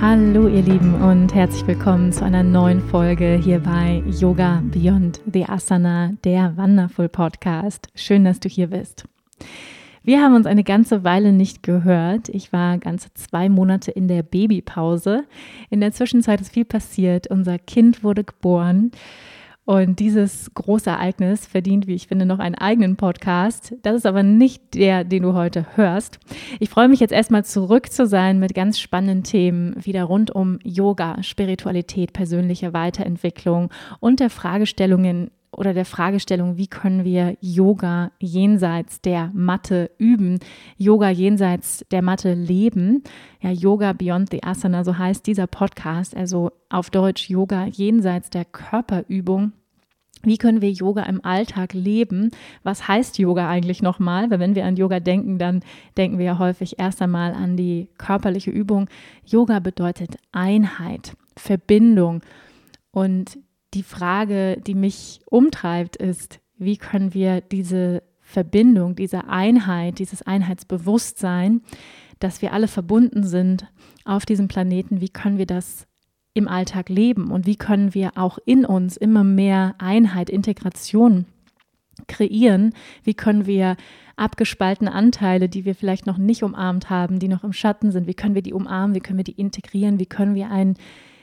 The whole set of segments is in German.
Hallo ihr Lieben und herzlich willkommen zu einer neuen Folge hier bei Yoga Beyond the Asana, der Wonderful Podcast. Schön, dass du hier bist. Wir haben uns eine ganze Weile nicht gehört. Ich war ganze zwei Monate in der Babypause. In der Zwischenzeit ist viel passiert. Unser Kind wurde geboren. Und dieses große Ereignis verdient, wie ich finde, noch einen eigenen Podcast. Das ist aber nicht der, den du heute hörst. Ich freue mich jetzt erstmal zurück zu sein mit ganz spannenden Themen wieder rund um Yoga, Spiritualität, persönliche Weiterentwicklung und der Fragestellungen oder der Fragestellung, wie können wir Yoga jenseits der Matte üben, Yoga jenseits der Matte leben. Ja, Yoga Beyond the Asana, so heißt dieser Podcast, also auf Deutsch Yoga jenseits der Körperübung. Wie können wir Yoga im Alltag leben? Was heißt Yoga eigentlich nochmal? Weil wenn wir an Yoga denken, dann denken wir ja häufig erst einmal an die körperliche Übung. Yoga bedeutet Einheit, Verbindung. Und die Frage, die mich umtreibt, ist, wie können wir diese Verbindung, diese Einheit, dieses Einheitsbewusstsein, dass wir alle verbunden sind auf diesem Planeten, wie können wir das im Alltag leben und wie können wir auch in uns immer mehr Einheit, Integration kreieren, wie können wir abgespaltene Anteile, die wir vielleicht noch nicht umarmt haben, die noch im Schatten sind, wie können wir die umarmen, wie können wir die integrieren, wie können wir ein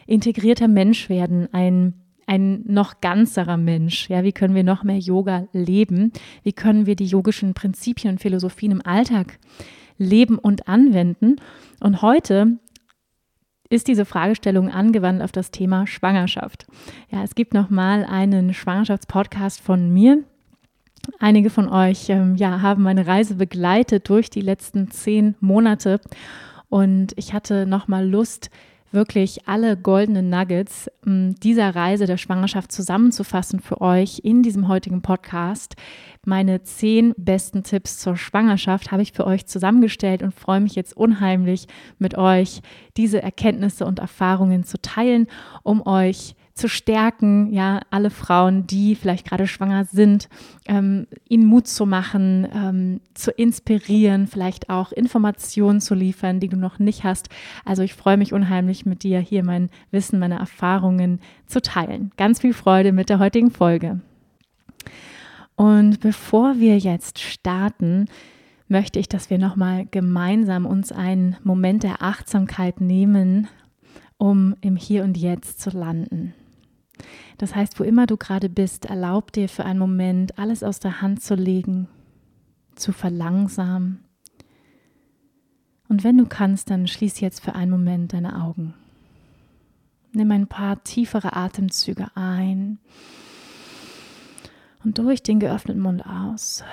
integrierter Mensch werden, ein ein noch ganzerer Mensch. Ja, wie können wir noch mehr Yoga leben? Wie können wir die yogischen Prinzipien und Philosophien im Alltag leben und anwenden? Und heute ist diese Fragestellung angewandt auf das Thema Schwangerschaft. Ja, es gibt noch mal einen Schwangerschaftspodcast von mir. Einige von euch ähm, ja, haben meine Reise begleitet durch die letzten zehn Monate und ich hatte noch mal Lust, wirklich alle goldenen Nuggets hm, dieser Reise der Schwangerschaft zusammenzufassen für euch in diesem heutigen Podcast. Meine zehn besten Tipps zur Schwangerschaft habe ich für euch zusammengestellt und freue mich jetzt unheimlich mit euch diese Erkenntnisse und Erfahrungen zu teilen, um euch zu stärken, ja, alle Frauen, die vielleicht gerade schwanger sind, ähm, ihnen Mut zu machen, ähm, zu inspirieren, vielleicht auch Informationen zu liefern, die du noch nicht hast. Also ich freue mich unheimlich mit dir hier mein Wissen, meine Erfahrungen zu teilen. Ganz viel Freude mit der heutigen Folge. Und bevor wir jetzt starten, möchte ich, dass wir nochmal gemeinsam uns einen Moment der Achtsamkeit nehmen, um im Hier und Jetzt zu landen. Das heißt, wo immer du gerade bist, erlaub dir für einen Moment alles aus der Hand zu legen, zu verlangsamen. Und wenn du kannst, dann schließ jetzt für einen Moment deine Augen. Nimm ein paar tiefere Atemzüge ein und durch den geöffneten Mund aus.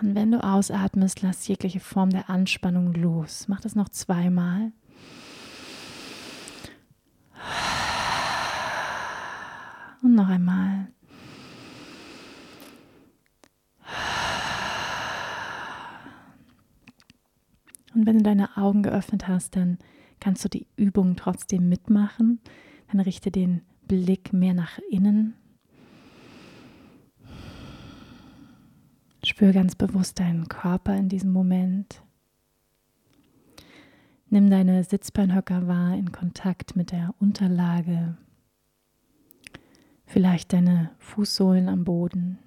Und wenn du ausatmest, lass jegliche Form der Anspannung los. Mach das noch zweimal. Und noch einmal. Und wenn du deine Augen geöffnet hast, dann kannst du die Übung trotzdem mitmachen. Dann richte den Blick mehr nach innen. Spür ganz bewusst deinen Körper in diesem Moment. Nimm deine Sitzbeinhöcker wahr in Kontakt mit der Unterlage vielleicht deine Fußsohlen am Boden.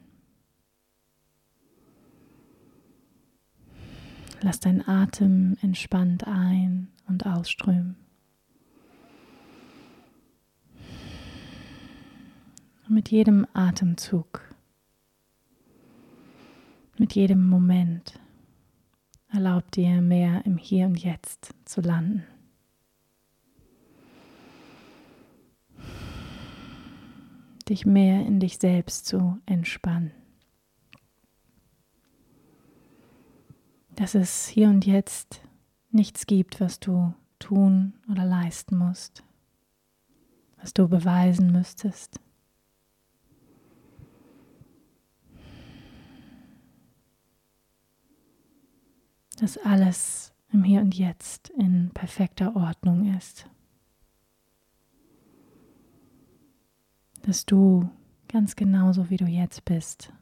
Lass deinen Atem entspannt ein- und ausströmen. Und mit jedem Atemzug, mit jedem Moment erlaub dir mehr im Hier und Jetzt zu landen. Dich mehr in dich selbst zu entspannen. Dass es hier und jetzt nichts gibt, was du tun oder leisten musst, was du beweisen müsstest. Dass alles im Hier und Jetzt in perfekter Ordnung ist. Dass du ganz genauso wie du jetzt bist,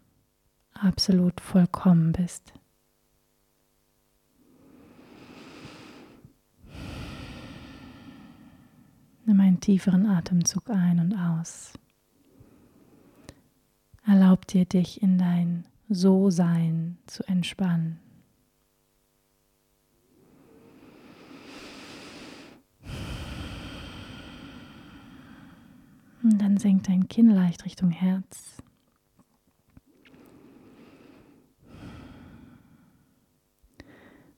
absolut vollkommen bist. Nimm einen tieferen Atemzug ein und aus. Erlaub dir, dich in dein So-Sein zu entspannen. Und dann senkt dein Kinn leicht Richtung Herz.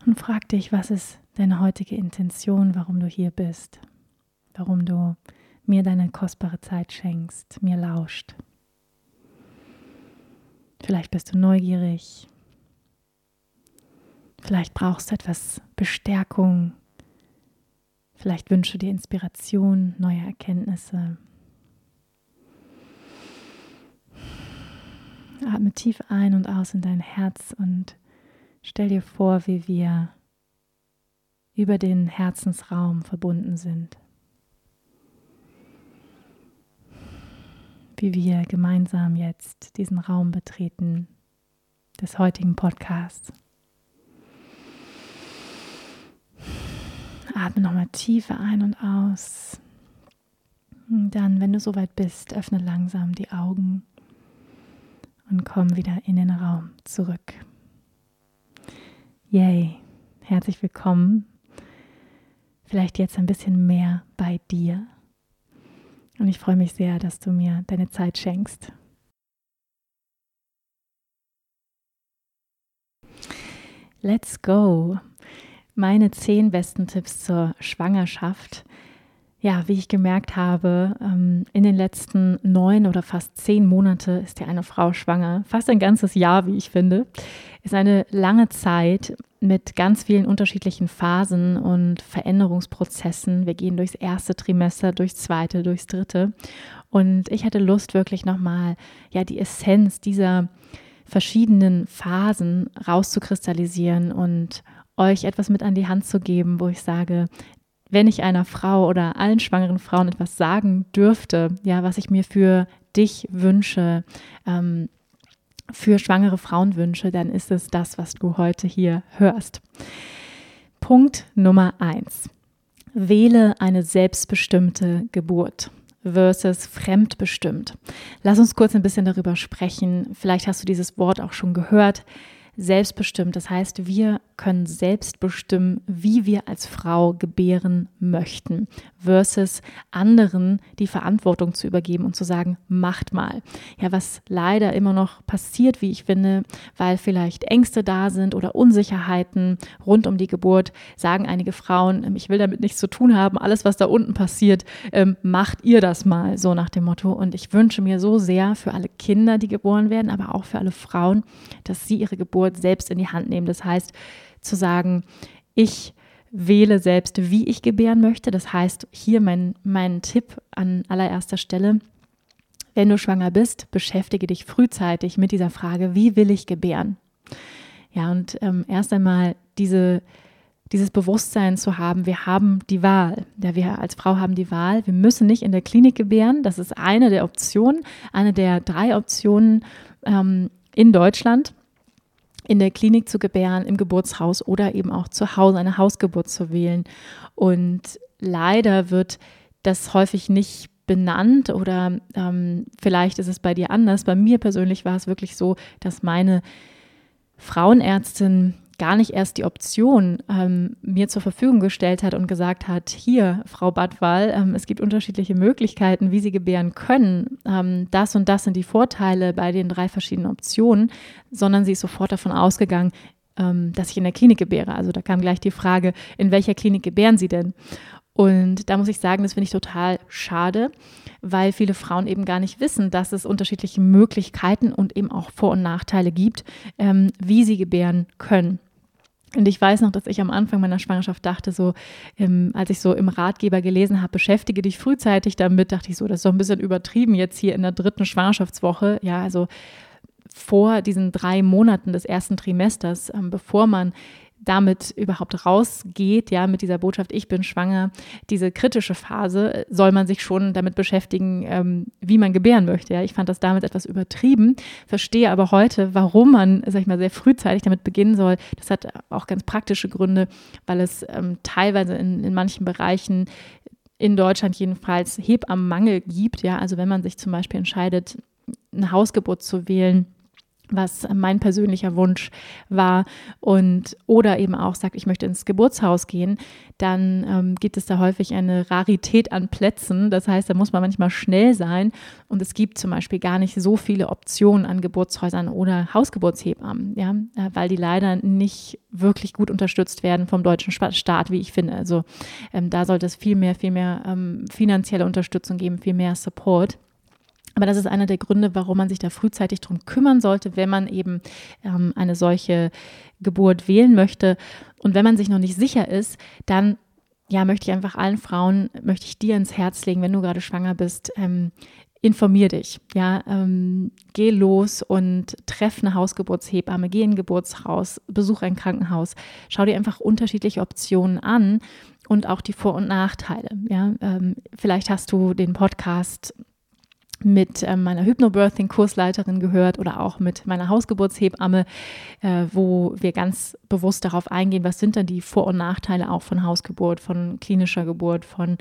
Und frag dich, was ist deine heutige Intention, warum du hier bist? warum du mir deine kostbare Zeit schenkst, mir lauscht. Vielleicht bist du neugierig. Vielleicht brauchst du etwas Bestärkung. Vielleicht wünsche dir Inspiration, neue Erkenntnisse. Atme tief ein und aus in dein Herz und stell dir vor, wie wir über den Herzensraum verbunden sind. wie wir gemeinsam jetzt diesen Raum betreten des heutigen Podcasts. Atme nochmal tiefer ein und aus. Und dann, wenn du soweit bist, öffne langsam die Augen und komm wieder in den Raum zurück. Yay, herzlich willkommen. Vielleicht jetzt ein bisschen mehr bei dir und ich freue mich sehr, dass du mir deine Zeit schenkst. Let's go. Meine zehn besten Tipps zur Schwangerschaft. Ja, wie ich gemerkt habe, ähm, in den letzten neun oder fast zehn Monate ist ja eine Frau schwanger. Fast ein ganzes Jahr, wie ich finde. Ist eine lange Zeit mit ganz vielen unterschiedlichen Phasen und Veränderungsprozessen. Wir gehen durchs erste Trimester, durchs zweite, durchs dritte. Und ich hatte Lust, wirklich nochmal ja, die Essenz dieser verschiedenen Phasen rauszukristallisieren und euch etwas mit an die Hand zu geben, wo ich sage, wenn ich einer Frau oder allen schwangeren Frauen etwas sagen dürfte, ja, was ich mir für dich wünsche, ähm, für schwangere Frauen wünsche, dann ist es das, was du heute hier hörst. Punkt Nummer eins. Wähle eine selbstbestimmte Geburt versus fremdbestimmt. Lass uns kurz ein bisschen darüber sprechen. Vielleicht hast du dieses Wort auch schon gehört selbstbestimmt. Das heißt, wir können selbst bestimmen, wie wir als Frau gebären möchten, versus anderen die Verantwortung zu übergeben und zu sagen, macht mal. Ja, was leider immer noch passiert, wie ich finde, weil vielleicht Ängste da sind oder Unsicherheiten rund um die Geburt, sagen einige Frauen, ähm, ich will damit nichts zu tun haben, alles, was da unten passiert, ähm, macht ihr das mal, so nach dem Motto. Und ich wünsche mir so sehr für alle Kinder, die geboren werden, aber auch für alle Frauen, dass sie ihre Geburt Geburt selbst in die Hand nehmen. Das heißt, zu sagen, ich wähle selbst, wie ich gebären möchte. Das heißt, hier mein, mein Tipp an allererster Stelle. Wenn du schwanger bist, beschäftige dich frühzeitig mit dieser Frage, wie will ich gebären? Ja, und ähm, erst einmal diese, dieses Bewusstsein zu haben, wir haben die Wahl. Ja, wir als Frau haben die Wahl. Wir müssen nicht in der Klinik gebären. Das ist eine der Optionen, eine der drei Optionen ähm, in Deutschland in der Klinik zu gebären, im Geburtshaus oder eben auch zu Hause eine Hausgeburt zu wählen. Und leider wird das häufig nicht benannt oder ähm, vielleicht ist es bei dir anders. Bei mir persönlich war es wirklich so, dass meine Frauenärztin gar nicht erst die Option ähm, mir zur Verfügung gestellt hat und gesagt hat, hier, Frau Badwal, ähm, es gibt unterschiedliche Möglichkeiten, wie Sie gebären können. Ähm, das und das sind die Vorteile bei den drei verschiedenen Optionen, sondern sie ist sofort davon ausgegangen, ähm, dass ich in der Klinik gebäre. Also da kam gleich die Frage, in welcher Klinik gebären Sie denn? Und da muss ich sagen, das finde ich total schade, weil viele Frauen eben gar nicht wissen, dass es unterschiedliche Möglichkeiten und eben auch Vor- und Nachteile gibt, ähm, wie sie gebären können. Und ich weiß noch, dass ich am Anfang meiner Schwangerschaft dachte, so, ähm, als ich so im Ratgeber gelesen habe, beschäftige dich frühzeitig damit, dachte ich so, das ist doch ein bisschen übertrieben jetzt hier in der dritten Schwangerschaftswoche. Ja, also vor diesen drei Monaten des ersten Trimesters, ähm, bevor man damit überhaupt rausgeht, ja, mit dieser Botschaft, ich bin schwanger, diese kritische Phase, soll man sich schon damit beschäftigen, ähm, wie man gebären möchte. Ja. Ich fand das damals etwas übertrieben, verstehe aber heute, warum man, sag ich mal, sehr frühzeitig damit beginnen soll. Das hat auch ganz praktische Gründe, weil es ähm, teilweise in, in manchen Bereichen in Deutschland jedenfalls Hebammenmangel gibt. Ja, also wenn man sich zum Beispiel entscheidet, eine Hausgeburt zu wählen, was mein persönlicher Wunsch war und oder eben auch sagt, ich möchte ins Geburtshaus gehen, dann ähm, gibt es da häufig eine Rarität an Plätzen. Das heißt, da muss man manchmal schnell sein und es gibt zum Beispiel gar nicht so viele Optionen an Geburtshäusern oder Hausgeburtshebammen, ja, weil die leider nicht wirklich gut unterstützt werden vom deutschen Staat, wie ich finde. Also ähm, da sollte es viel mehr, viel mehr ähm, finanzielle Unterstützung geben, viel mehr Support. Aber das ist einer der Gründe, warum man sich da frühzeitig drum kümmern sollte, wenn man eben ähm, eine solche Geburt wählen möchte. Und wenn man sich noch nicht sicher ist, dann ja, möchte ich einfach allen Frauen, möchte ich dir ins Herz legen, wenn du gerade schwanger bist, ähm, informier dich. Ja, ähm, geh los und treff eine Hausgeburtshebamme, geh in ein Geburtshaus, besuch ein Krankenhaus, schau dir einfach unterschiedliche Optionen an und auch die Vor- und Nachteile. Ja, ähm, vielleicht hast du den Podcast mit äh, meiner Hypnobirthing-Kursleiterin gehört oder auch mit meiner Hausgeburtshebamme, äh, wo wir ganz bewusst darauf eingehen, was sind dann die Vor- und Nachteile auch von Hausgeburt, von klinischer Geburt, von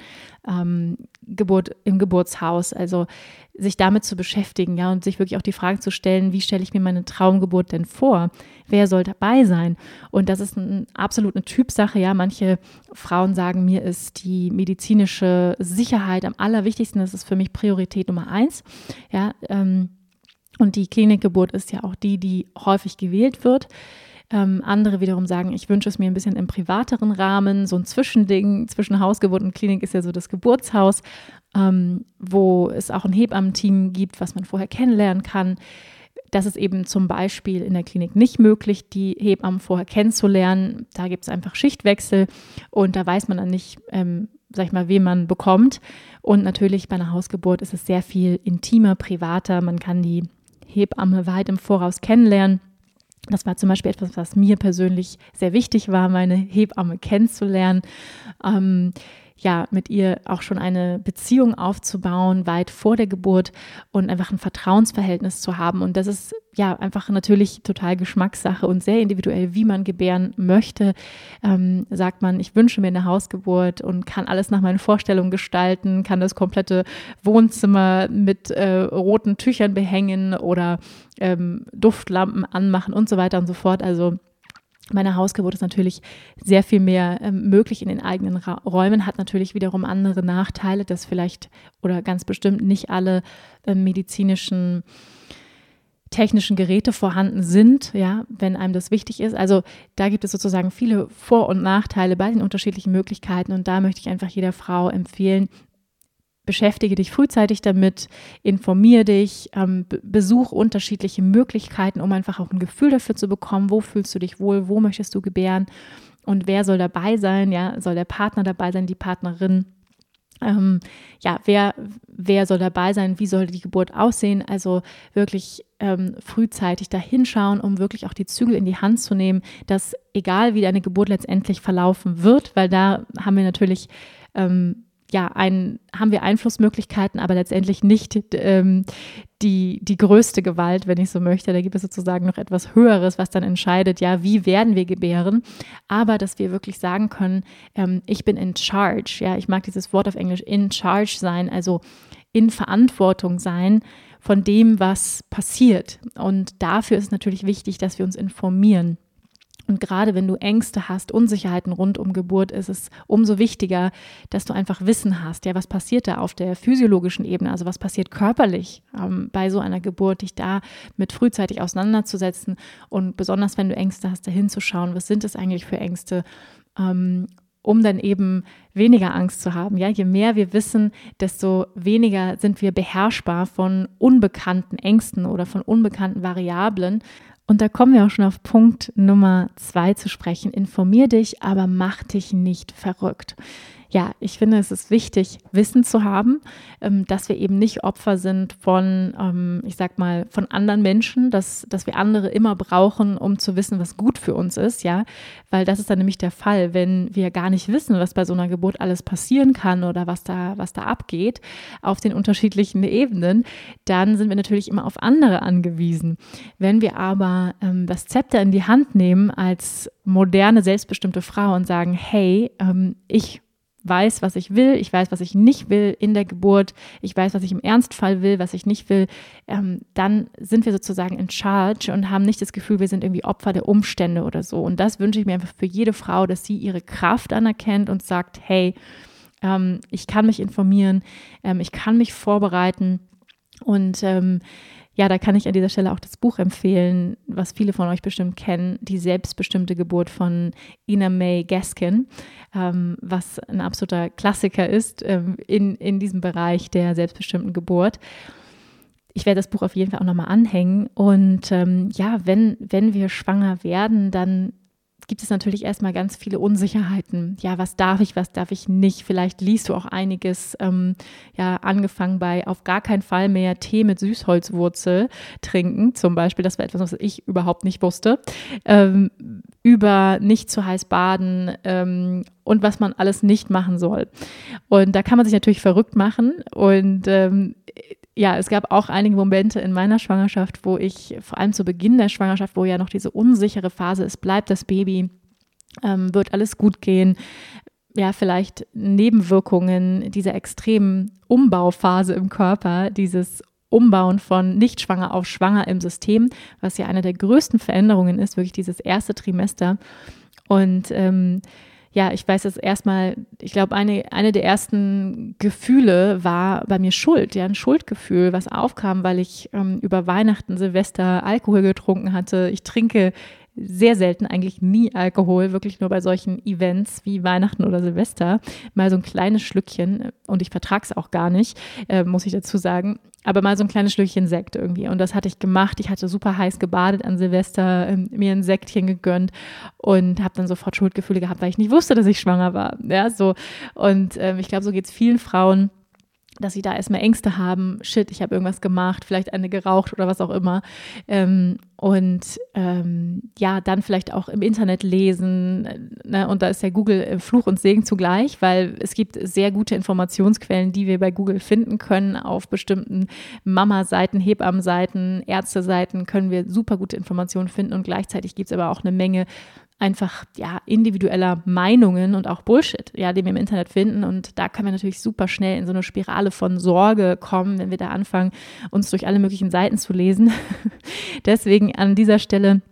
ähm, Geburt im Geburtshaus. Also sich damit zu beschäftigen, ja, und sich wirklich auch die Frage zu stellen, wie stelle ich mir meine Traumgeburt denn vor? Wer soll dabei sein? Und das ist ein, absolut eine Typsache, ja. Manche Frauen sagen, mir ist die medizinische Sicherheit am allerwichtigsten. Das ist für mich Priorität Nummer eins, ja. Ähm, und die Klinikgeburt ist ja auch die, die häufig gewählt wird. Ähm, andere wiederum sagen, ich wünsche es mir ein bisschen im privateren Rahmen, so ein Zwischending zwischen Hausgeburt und Klinik ist ja so das Geburtshaus, ähm, wo es auch ein Hebammenteam gibt, was man vorher kennenlernen kann. Das ist eben zum Beispiel in der Klinik nicht möglich, die Hebammen vorher kennenzulernen. Da gibt es einfach Schichtwechsel und da weiß man dann nicht, ähm, sag ich mal, wen man bekommt. Und natürlich bei einer Hausgeburt ist es sehr viel intimer, privater. Man kann die Hebamme weit im Voraus kennenlernen. Das war zum Beispiel etwas, was mir persönlich sehr wichtig war, meine Hebamme kennenzulernen. Ähm, ja, mit ihr auch schon eine Beziehung aufzubauen, weit vor der Geburt und einfach ein Vertrauensverhältnis zu haben. Und das ist ja einfach natürlich total Geschmackssache und sehr individuell, wie man gebären möchte. Ähm, sagt man, ich wünsche mir eine Hausgeburt und kann alles nach meinen Vorstellungen gestalten, kann das komplette Wohnzimmer mit äh, roten Tüchern behängen oder ähm, Duftlampen anmachen und so weiter und so fort. Also meine Hausgeburt ist natürlich sehr viel mehr ähm, möglich in den eigenen Ra Räumen, hat natürlich wiederum andere Nachteile, dass vielleicht oder ganz bestimmt nicht alle äh, medizinischen technischen Geräte vorhanden sind, ja, wenn einem das wichtig ist. Also da gibt es sozusagen viele Vor- und Nachteile bei den unterschiedlichen Möglichkeiten und da möchte ich einfach jeder Frau empfehlen, beschäftige dich frühzeitig damit, informier dich, ähm, besuch unterschiedliche Möglichkeiten, um einfach auch ein Gefühl dafür zu bekommen, wo fühlst du dich wohl, wo möchtest du gebären und wer soll dabei sein, ja, soll der Partner dabei sein, die Partnerin. Ähm, ja, wer, wer soll dabei sein, wie soll die Geburt aussehen? Also wirklich ähm, frühzeitig da hinschauen, um wirklich auch die Zügel in die Hand zu nehmen, dass egal wie deine Geburt letztendlich verlaufen wird, weil da haben wir natürlich ähm, ja, ein, haben wir Einflussmöglichkeiten, aber letztendlich nicht ähm, die, die größte Gewalt, wenn ich so möchte. Da gibt es sozusagen noch etwas Höheres, was dann entscheidet, ja, wie werden wir gebären. Aber dass wir wirklich sagen können, ähm, ich bin in charge. Ja, ich mag dieses Wort auf Englisch in charge sein, also in Verantwortung sein von dem, was passiert. Und dafür ist natürlich wichtig, dass wir uns informieren. Und gerade wenn du Ängste hast, Unsicherheiten rund um Geburt, ist es umso wichtiger, dass du einfach Wissen hast. Ja, was passiert da auf der physiologischen Ebene? Also was passiert körperlich ähm, bei so einer Geburt, dich da mit frühzeitig auseinanderzusetzen und besonders wenn du Ängste hast, da hinzuschauen, was sind es eigentlich für Ängste? Ähm, um dann eben weniger Angst zu haben. Ja, je mehr wir wissen, desto weniger sind wir beherrschbar von unbekannten Ängsten oder von unbekannten Variablen Und da kommen wir auch schon auf Punkt Nummer zwei zu sprechen. Informier dich, aber mach dich nicht verrückt ja, ich finde, es ist wichtig, Wissen zu haben, ähm, dass wir eben nicht Opfer sind von, ähm, ich sag mal, von anderen Menschen, dass, dass wir andere immer brauchen, um zu wissen, was gut für uns ist, ja, weil das ist dann nämlich der Fall, wenn wir gar nicht wissen, was bei so einer Geburt alles passieren kann oder was da, was da abgeht auf den unterschiedlichen Ebenen, dann sind wir natürlich immer auf andere angewiesen. Wenn wir aber ähm, das Zepter in die Hand nehmen als moderne, selbstbestimmte Frau und sagen, hey, ähm, ich weiß, was ich will, ich weiß, was ich nicht will in der Geburt, ich weiß, was ich im Ernstfall will, was ich nicht will, ähm, dann sind wir sozusagen in Charge und haben nicht das Gefühl, wir sind irgendwie Opfer der Umstände oder so. Und das wünsche ich mir einfach für jede Frau, dass sie ihre Kraft anerkennt und sagt, hey, ähm, ich kann mich informieren, ähm, ich kann mich vorbereiten. Und ähm, ja, da kann ich an dieser Stelle auch das Buch empfehlen, was viele von euch bestimmt kennen, Die selbstbestimmte Geburt von Ina May Gaskin, ähm, was ein absoluter Klassiker ist ähm, in, in diesem Bereich der selbstbestimmten Geburt. Ich werde das Buch auf jeden Fall auch nochmal anhängen. Und ähm, ja, wenn, wenn wir schwanger werden, dann gibt es natürlich erstmal ganz viele Unsicherheiten. Ja, was darf ich, was darf ich nicht? Vielleicht liest du auch einiges, ähm, ja, angefangen bei auf gar keinen Fall mehr Tee mit Süßholzwurzel trinken, zum Beispiel. Das war etwas, was ich überhaupt nicht wusste. Ähm, über nicht zu heiß baden ähm, und was man alles nicht machen soll. Und da kann man sich natürlich verrückt machen. Und ähm, ja, es gab auch einige Momente in meiner Schwangerschaft, wo ich, vor allem zu Beginn der Schwangerschaft, wo ja noch diese unsichere Phase ist, bleibt das Baby, ähm, wird alles gut gehen, ja, vielleicht Nebenwirkungen dieser extremen Umbauphase im Körper, dieses Umbauen von nicht schwanger auf schwanger im System, was ja eine der größten Veränderungen ist, wirklich dieses erste Trimester. Und ähm, ja, ich weiß es erstmal, ich glaube, eine, eine der ersten Gefühle war bei mir Schuld, ja, ein Schuldgefühl, was aufkam, weil ich ähm, über Weihnachten, Silvester Alkohol getrunken hatte. Ich trinke sehr selten, eigentlich nie Alkohol, wirklich nur bei solchen Events wie Weihnachten oder Silvester. Mal so ein kleines Schlückchen und ich vertrage es auch gar nicht, äh, muss ich dazu sagen aber mal so ein kleines Schlückchen Sekt irgendwie. Und das hatte ich gemacht. Ich hatte super heiß gebadet an Silvester, ähm, mir ein Sektchen gegönnt und habe dann sofort Schuldgefühle gehabt, weil ich nicht wusste, dass ich schwanger war. Ja, so. Und ähm, ich glaube, so geht es vielen Frauen dass sie da erstmal Ängste haben, shit, ich habe irgendwas gemacht, vielleicht eine geraucht oder was auch immer. Ähm, und ähm, ja, dann vielleicht auch im Internet lesen. Ne? Und da ist ja Google äh, Fluch und Segen zugleich, weil es gibt sehr gute Informationsquellen, die wir bei Google finden können. Auf bestimmten Mama-Seiten, Hebammen-Seiten, Ärzte-Seiten können wir super gute Informationen finden. Und gleichzeitig gibt es aber auch eine Menge einfach ja individueller Meinungen und auch Bullshit, ja, den wir im Internet finden und da kann man natürlich super schnell in so eine Spirale von Sorge kommen, wenn wir da anfangen, uns durch alle möglichen Seiten zu lesen. Deswegen an dieser Stelle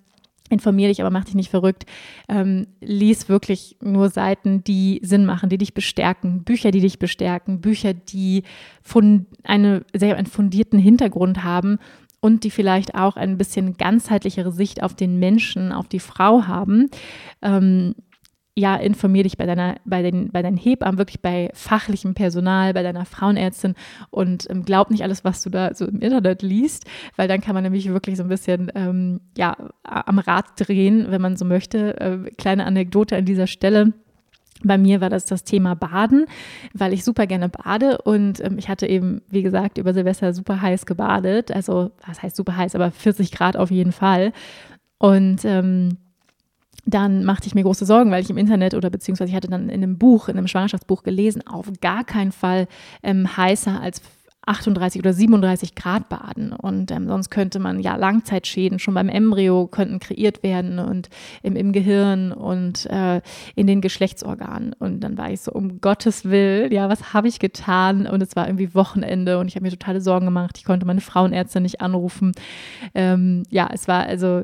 informier dich, aber mach dich nicht verrückt. Ähm, lies wirklich nur Seiten, die Sinn machen, die dich bestärken, Bücher, die dich bestärken, Bücher, die von eine sehr einen fundierten Hintergrund haben und die vielleicht auch ein bisschen ganzheitlichere Sicht auf den Menschen, auf die Frau haben. Ähm, ja, informier dich bei deiner, bei den, bei deinen Hebammen, wirklich bei fachlichem Personal, bei deiner Frauenärztin und ähm, glaub nicht alles, was du da so im Internet liest, weil dann kann man nämlich wirklich so ein bisschen ähm, ja, am Rad drehen, wenn man so möchte. Äh, kleine Anekdote an dieser Stelle. Bei mir war das das Thema Baden, weil ich super gerne bade und ähm, ich hatte eben, wie gesagt, über Silvester super heiß gebadet. Also, was heißt super heiß, aber 40 Grad auf jeden Fall. Und ähm, dann machte ich mir große Sorgen, weil ich im Internet oder beziehungsweise ich hatte dann in einem Buch, in einem Schwangerschaftsbuch gelesen, auf gar keinen Fall ähm, heißer als 38 oder 37 Grad baden. Und ähm, sonst könnte man ja Langzeitschäden schon beim Embryo könnten kreiert werden und im, im Gehirn und äh, in den Geschlechtsorganen. Und dann war ich so, um Gottes Willen, ja, was habe ich getan? Und es war irgendwie Wochenende und ich habe mir totale Sorgen gemacht. Ich konnte meine Frauenärzte nicht anrufen. Ähm, ja, es war also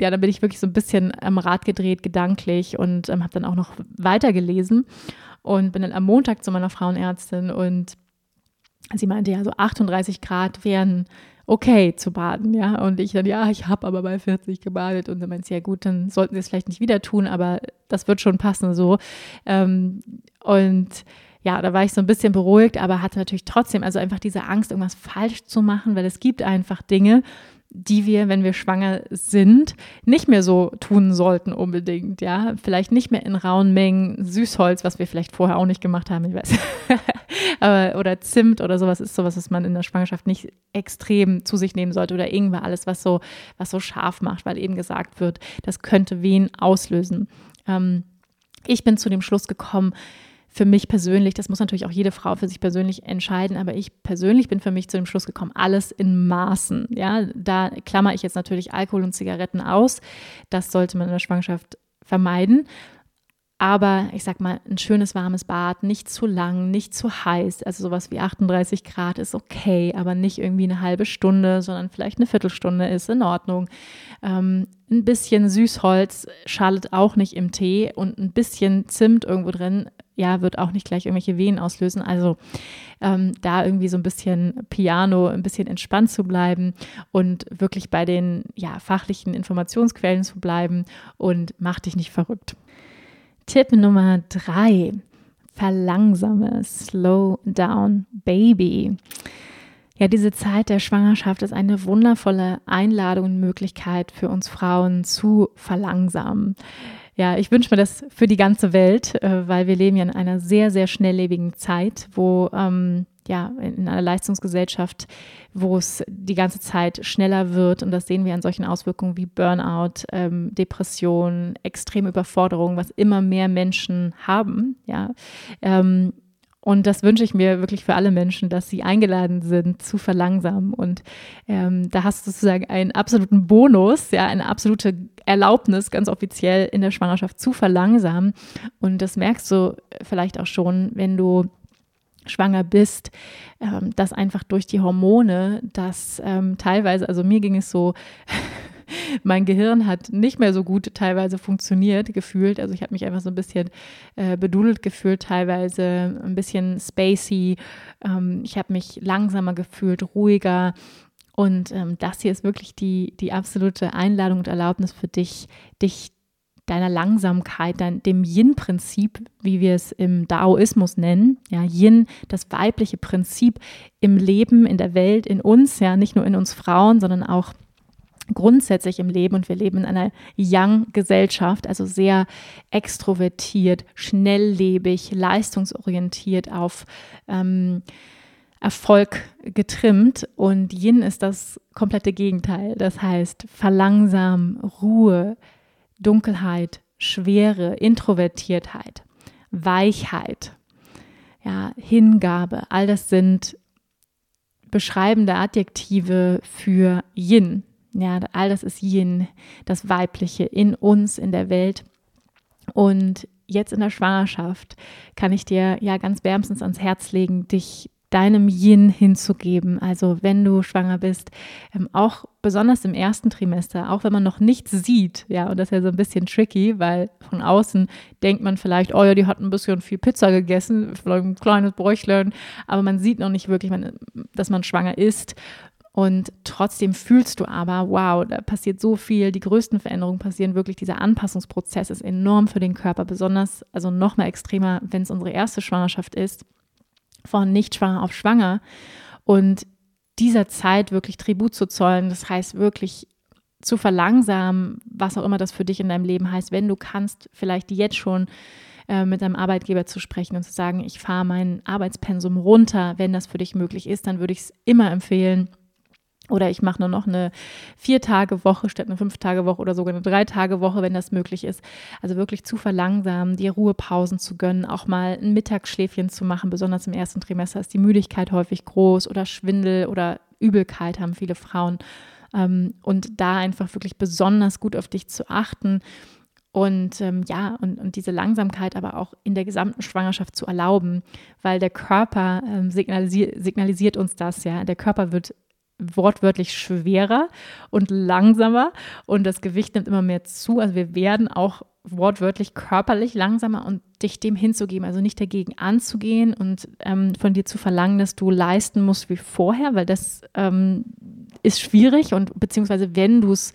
ja, dann bin ich wirklich so ein bisschen am Rad gedreht, gedanklich und ähm, habe dann auch noch weitergelesen und bin dann am Montag zu meiner Frauenärztin und sie meinte ja, so 38 Grad wären okay zu baden, ja. Und ich dann, ja, ich habe aber bei 40 gebadet. Und dann meinte sie, ja gut, dann sollten sie es vielleicht nicht wieder tun, aber das wird schon passen so. Ähm, und ja, da war ich so ein bisschen beruhigt, aber hatte natürlich trotzdem also einfach diese Angst, irgendwas falsch zu machen, weil es gibt einfach Dinge, die wir, wenn wir schwanger sind, nicht mehr so tun sollten unbedingt, ja. Vielleicht nicht mehr in rauen Mengen Süßholz, was wir vielleicht vorher auch nicht gemacht haben, ich weiß. Aber, oder Zimt oder sowas ist sowas, was man in der Schwangerschaft nicht extrem zu sich nehmen sollte oder irgendwas alles, was so, was so scharf macht, weil eben gesagt wird, das könnte Wehen auslösen. Ähm, ich bin zu dem Schluss gekommen, für mich persönlich, das muss natürlich auch jede Frau für sich persönlich entscheiden, aber ich persönlich bin für mich zu dem Schluss gekommen, alles in Maßen. Ja, da klammer ich jetzt natürlich Alkohol und Zigaretten aus. Das sollte man in der Schwangerschaft vermeiden. Aber ich sag mal, ein schönes warmes Bad, nicht zu lang, nicht zu heiß. Also sowas wie 38 Grad ist okay, aber nicht irgendwie eine halbe Stunde, sondern vielleicht eine Viertelstunde ist in Ordnung. Ähm, ein bisschen Süßholz schadet auch nicht im Tee und ein bisschen Zimt irgendwo drin, ja, wird auch nicht gleich irgendwelche Wehen auslösen. Also ähm, da irgendwie so ein bisschen Piano, ein bisschen entspannt zu bleiben und wirklich bei den ja, fachlichen Informationsquellen zu bleiben und mach dich nicht verrückt. Tipp Nummer drei. Verlangsame, slow down, baby. Ja, diese Zeit der Schwangerschaft ist eine wundervolle Einladung und Möglichkeit für uns Frauen zu verlangsamen. Ja, ich wünsche mir das für die ganze Welt, äh, weil wir leben ja in einer sehr, sehr schnelllebigen Zeit, wo ähm, ja, in einer Leistungsgesellschaft, wo es die ganze Zeit schneller wird. Und das sehen wir an solchen Auswirkungen wie Burnout, ähm, Depression, extreme Überforderung, was immer mehr Menschen haben. Ja. Ähm, und das wünsche ich mir wirklich für alle Menschen, dass sie eingeladen sind zu verlangsamen. Und ähm, da hast du sozusagen einen absoluten Bonus, ja, eine absolute Erlaubnis, ganz offiziell in der Schwangerschaft zu verlangsamen. Und das merkst du vielleicht auch schon, wenn du schwanger bist, ähm, dass einfach durch die Hormone, dass ähm, teilweise, also mir ging es so, mein Gehirn hat nicht mehr so gut teilweise funktioniert, gefühlt. Also ich habe mich einfach so ein bisschen äh, bedudelt gefühlt, teilweise ein bisschen spacey. Ähm, ich habe mich langsamer gefühlt, ruhiger. Und ähm, das hier ist wirklich die, die absolute Einladung und Erlaubnis für dich, dich deiner Langsamkeit, dein, dem Yin-Prinzip, wie wir es im Daoismus nennen. Ja, Yin, das weibliche Prinzip im Leben, in der Welt, in uns, ja, nicht nur in uns Frauen, sondern auch grundsätzlich im Leben und wir leben in einer Young-Gesellschaft, also sehr extrovertiert, schnelllebig, leistungsorientiert auf ähm, Erfolg getrimmt und Yin ist das komplette Gegenteil. Das heißt verlangsam, Ruhe, Dunkelheit, Schwere, Introvertiertheit, Weichheit, ja, Hingabe, all das sind beschreibende Adjektive für Yin. Ja, all das ist Yin, das Weibliche in uns, in der Welt. Und jetzt in der Schwangerschaft kann ich dir ja ganz wärmstens ans Herz legen, dich deinem Yin hinzugeben. Also wenn du schwanger bist, ähm, auch besonders im ersten Trimester, auch wenn man noch nichts sieht, ja, und das ist ja so ein bisschen tricky, weil von außen denkt man vielleicht, oh ja, die hat ein bisschen viel Pizza gegessen, vielleicht ein kleines Bräuchlein, aber man sieht noch nicht wirklich, dass man schwanger ist. Und trotzdem fühlst du aber, wow, da passiert so viel. Die größten Veränderungen passieren wirklich. Dieser Anpassungsprozess ist enorm für den Körper, besonders, also noch mal extremer, wenn es unsere erste Schwangerschaft ist von nicht schwanger auf schwanger und dieser Zeit wirklich Tribut zu zollen, das heißt wirklich zu verlangsamen, was auch immer das für dich in deinem Leben heißt, wenn du kannst, vielleicht jetzt schon äh, mit deinem Arbeitgeber zu sprechen und zu sagen, ich fahre mein Arbeitspensum runter, wenn das für dich möglich ist, dann würde ich es immer empfehlen, oder ich mache nur noch eine Vier-Tage-Woche statt eine Fünf-Tage-Woche oder sogar eine Drei-Tage-Woche, wenn das möglich ist. Also wirklich zu verlangsamen, dir Ruhepausen zu gönnen, auch mal ein Mittagsschläfchen zu machen. Besonders im ersten Trimester ist die Müdigkeit häufig groß oder Schwindel oder Übelkeit haben viele Frauen. Ähm, und da einfach wirklich besonders gut auf dich zu achten und ähm, ja, und, und diese Langsamkeit aber auch in der gesamten Schwangerschaft zu erlauben, weil der Körper ähm, signalisiert, signalisiert uns das, ja. Der Körper wird wortwörtlich schwerer und langsamer und das Gewicht nimmt immer mehr zu. Also wir werden auch wortwörtlich körperlich langsamer und dich dem hinzugeben, also nicht dagegen anzugehen und ähm, von dir zu verlangen, dass du leisten musst wie vorher, weil das ähm, ist schwierig und beziehungsweise wenn du es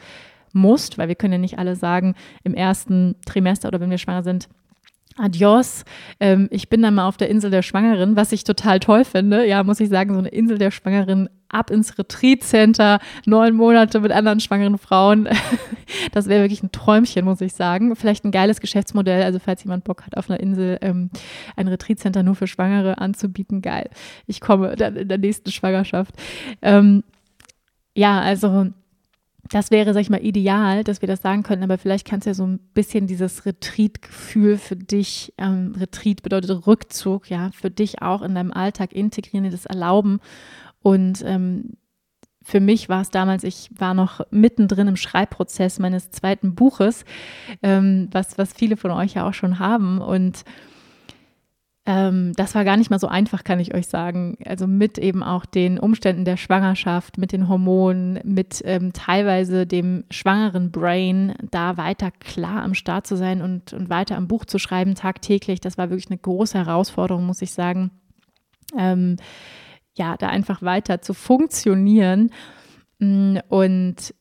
musst, weil wir können ja nicht alle sagen, im ersten Trimester oder wenn wir schwanger sind, Adios. Ähm, ich bin dann mal auf der Insel der Schwangeren, was ich total toll finde. Ja, muss ich sagen, so eine Insel der Schwangeren ab ins Retreat Center, neun Monate mit anderen schwangeren Frauen. Das wäre wirklich ein Träumchen, muss ich sagen. Vielleicht ein geiles Geschäftsmodell. Also falls jemand Bock hat, auf einer Insel ähm, ein Retreat Center nur für Schwangere anzubieten, geil. Ich komme dann in der nächsten Schwangerschaft. Ähm, ja, also das wäre, sag ich mal, ideal, dass wir das sagen können, aber vielleicht kannst du ja so ein bisschen dieses Retreat-Gefühl für dich, ähm, Retreat bedeutet Rückzug, ja, für dich auch in deinem Alltag integrieren, das erlauben. Und ähm, für mich war es damals, ich war noch mittendrin im Schreibprozess meines zweiten Buches, ähm, was, was viele von euch ja auch schon haben. Und ähm, das war gar nicht mal so einfach, kann ich euch sagen. Also mit eben auch den Umständen der Schwangerschaft, mit den Hormonen, mit ähm, teilweise dem schwangeren Brain, da weiter klar am Start zu sein und, und weiter am Buch zu schreiben, tagtäglich. Das war wirklich eine große Herausforderung, muss ich sagen. Ähm, ja, da einfach weiter zu funktionieren. Mm, und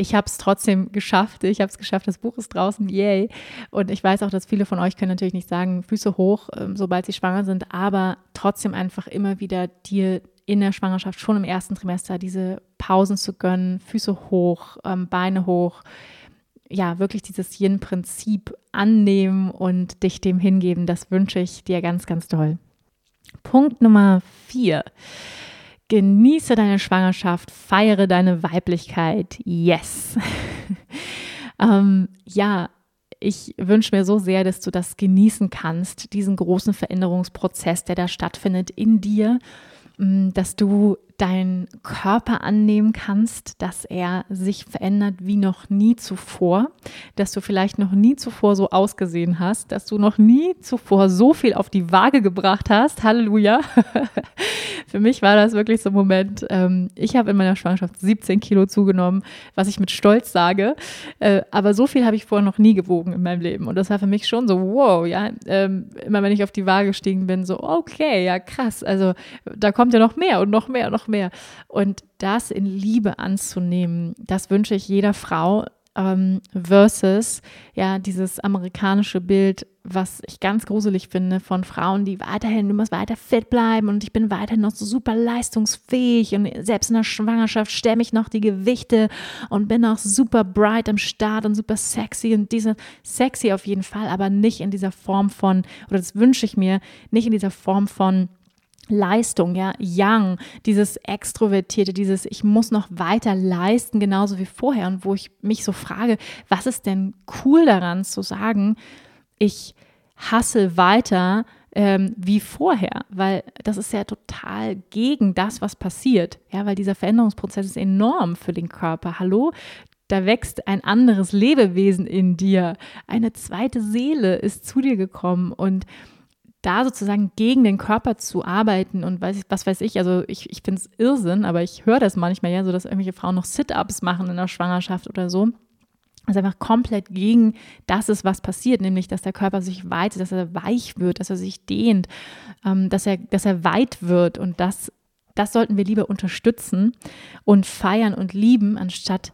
ich habe es trotzdem geschafft. Ich habe es geschafft, das Buch ist draußen, yay. Und ich weiß auch, dass viele von euch können natürlich nicht sagen, Füße hoch, ähm, sobald sie schwanger sind, aber trotzdem einfach immer wieder dir in der Schwangerschaft, schon im ersten Trimester, diese Pausen zu gönnen, Füße hoch, ähm, Beine hoch. Ja, wirklich dieses Yin-Prinzip annehmen und dich dem hingeben, das wünsche ich dir ganz, ganz doll. Punkt Nummer vier. Genieße deine Schwangerschaft, feiere deine Weiblichkeit. Yes. ähm, ja, ich wünsche mir so sehr, dass du das genießen kannst, diesen großen Veränderungsprozess, der da stattfindet in dir, mm, dass du deinen Körper annehmen kannst, dass er sich verändert wie noch nie zuvor, dass du vielleicht noch nie zuvor so ausgesehen hast, dass du noch nie zuvor so viel auf die Waage gebracht hast. Halleluja. Für mich war das wirklich so ein Moment. Ähm, ich habe in meiner Schwangerschaft 17 Kilo zugenommen, was ich mit Stolz sage. Äh, aber so viel habe ich vorher noch nie gewogen in meinem Leben. Und das war für mich schon so, wow, ja. Ähm, immer wenn ich auf die Waage gestiegen bin, so, okay, ja, krass. Also da kommt ja noch mehr und noch mehr und noch mehr. Und das in Liebe anzunehmen, das wünsche ich jeder Frau ähm, versus ja dieses amerikanische Bild, was ich ganz gruselig finde von Frauen, die weiterhin, du musst weiter fit bleiben und ich bin weiterhin noch so super leistungsfähig und selbst in der Schwangerschaft stemme ich noch die Gewichte und bin auch super bright am Start und super sexy und diese sexy auf jeden Fall, aber nicht in dieser Form von, oder das wünsche ich mir, nicht in dieser Form von Leistung, ja, Young, dieses Extrovertierte, dieses Ich muss noch weiter leisten, genauso wie vorher. Und wo ich mich so frage, was ist denn cool daran zu sagen, ich hasse weiter ähm, wie vorher, weil das ist ja total gegen das, was passiert. Ja, weil dieser Veränderungsprozess ist enorm für den Körper. Hallo, da wächst ein anderes Lebewesen in dir. Eine zweite Seele ist zu dir gekommen und da sozusagen gegen den Körper zu arbeiten und weiß, was weiß ich, also ich, ich finde es Irrsinn, aber ich höre das manchmal ja so, dass irgendwelche Frauen noch Sit-Ups machen in der Schwangerschaft oder so. Ist einfach komplett gegen das ist, was passiert, nämlich dass der Körper sich weitet, dass er weich wird, dass er sich dehnt, ähm, dass, er, dass er weit wird und das, das sollten wir lieber unterstützen und feiern und lieben, anstatt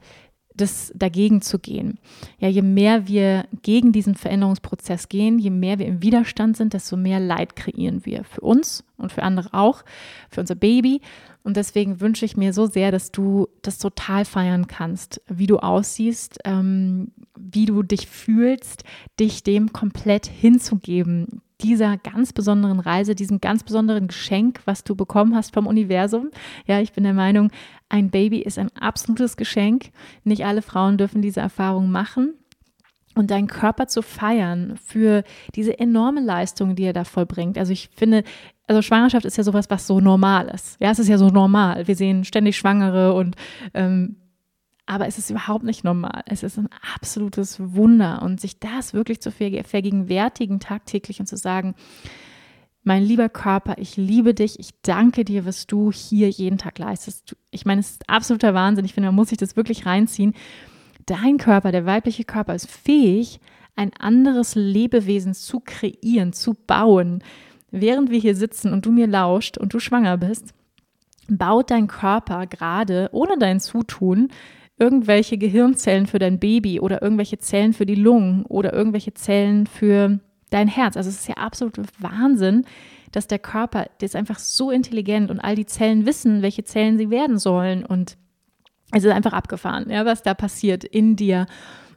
das dagegen zu gehen. Ja, je mehr wir gegen diesen Veränderungsprozess gehen, je mehr wir im Widerstand sind, desto mehr Leid kreieren wir für uns und für andere auch, für unser Baby. Und deswegen wünsche ich mir so sehr, dass du das total feiern kannst, wie du aussiehst, ähm, wie du dich fühlst, dich dem komplett hinzugeben, dieser ganz besonderen Reise, diesem ganz besonderen Geschenk, was du bekommen hast vom Universum. Ja, ich bin der Meinung, ein Baby ist ein absolutes Geschenk. Nicht alle Frauen dürfen diese Erfahrung machen. Und deinen Körper zu feiern für diese enorme Leistung, die er da vollbringt. Also ich finde, also Schwangerschaft ist ja sowas, was so normal ist. Ja, es ist ja so normal. Wir sehen ständig Schwangere und ähm, aber es ist überhaupt nicht normal. Es ist ein absolutes Wunder. Und sich das wirklich zu vergegenwärtigen tagtäglich und zu sagen, mein lieber Körper, ich liebe dich, ich danke dir, was du hier jeden Tag leistest. Ich meine, es ist absoluter Wahnsinn. Ich finde, man muss sich das wirklich reinziehen. Dein Körper, der weibliche Körper, ist fähig, ein anderes Lebewesen zu kreieren, zu bauen. Während wir hier sitzen und du mir lauscht und du schwanger bist, baut dein Körper gerade ohne dein Zutun irgendwelche Gehirnzellen für dein Baby oder irgendwelche Zellen für die Lungen oder irgendwelche Zellen für dein Herz. Also es ist ja absolut Wahnsinn, dass der Körper, der ist einfach so intelligent und all die Zellen wissen, welche Zellen sie werden sollen. Und es ist einfach abgefahren, ja, was da passiert in dir.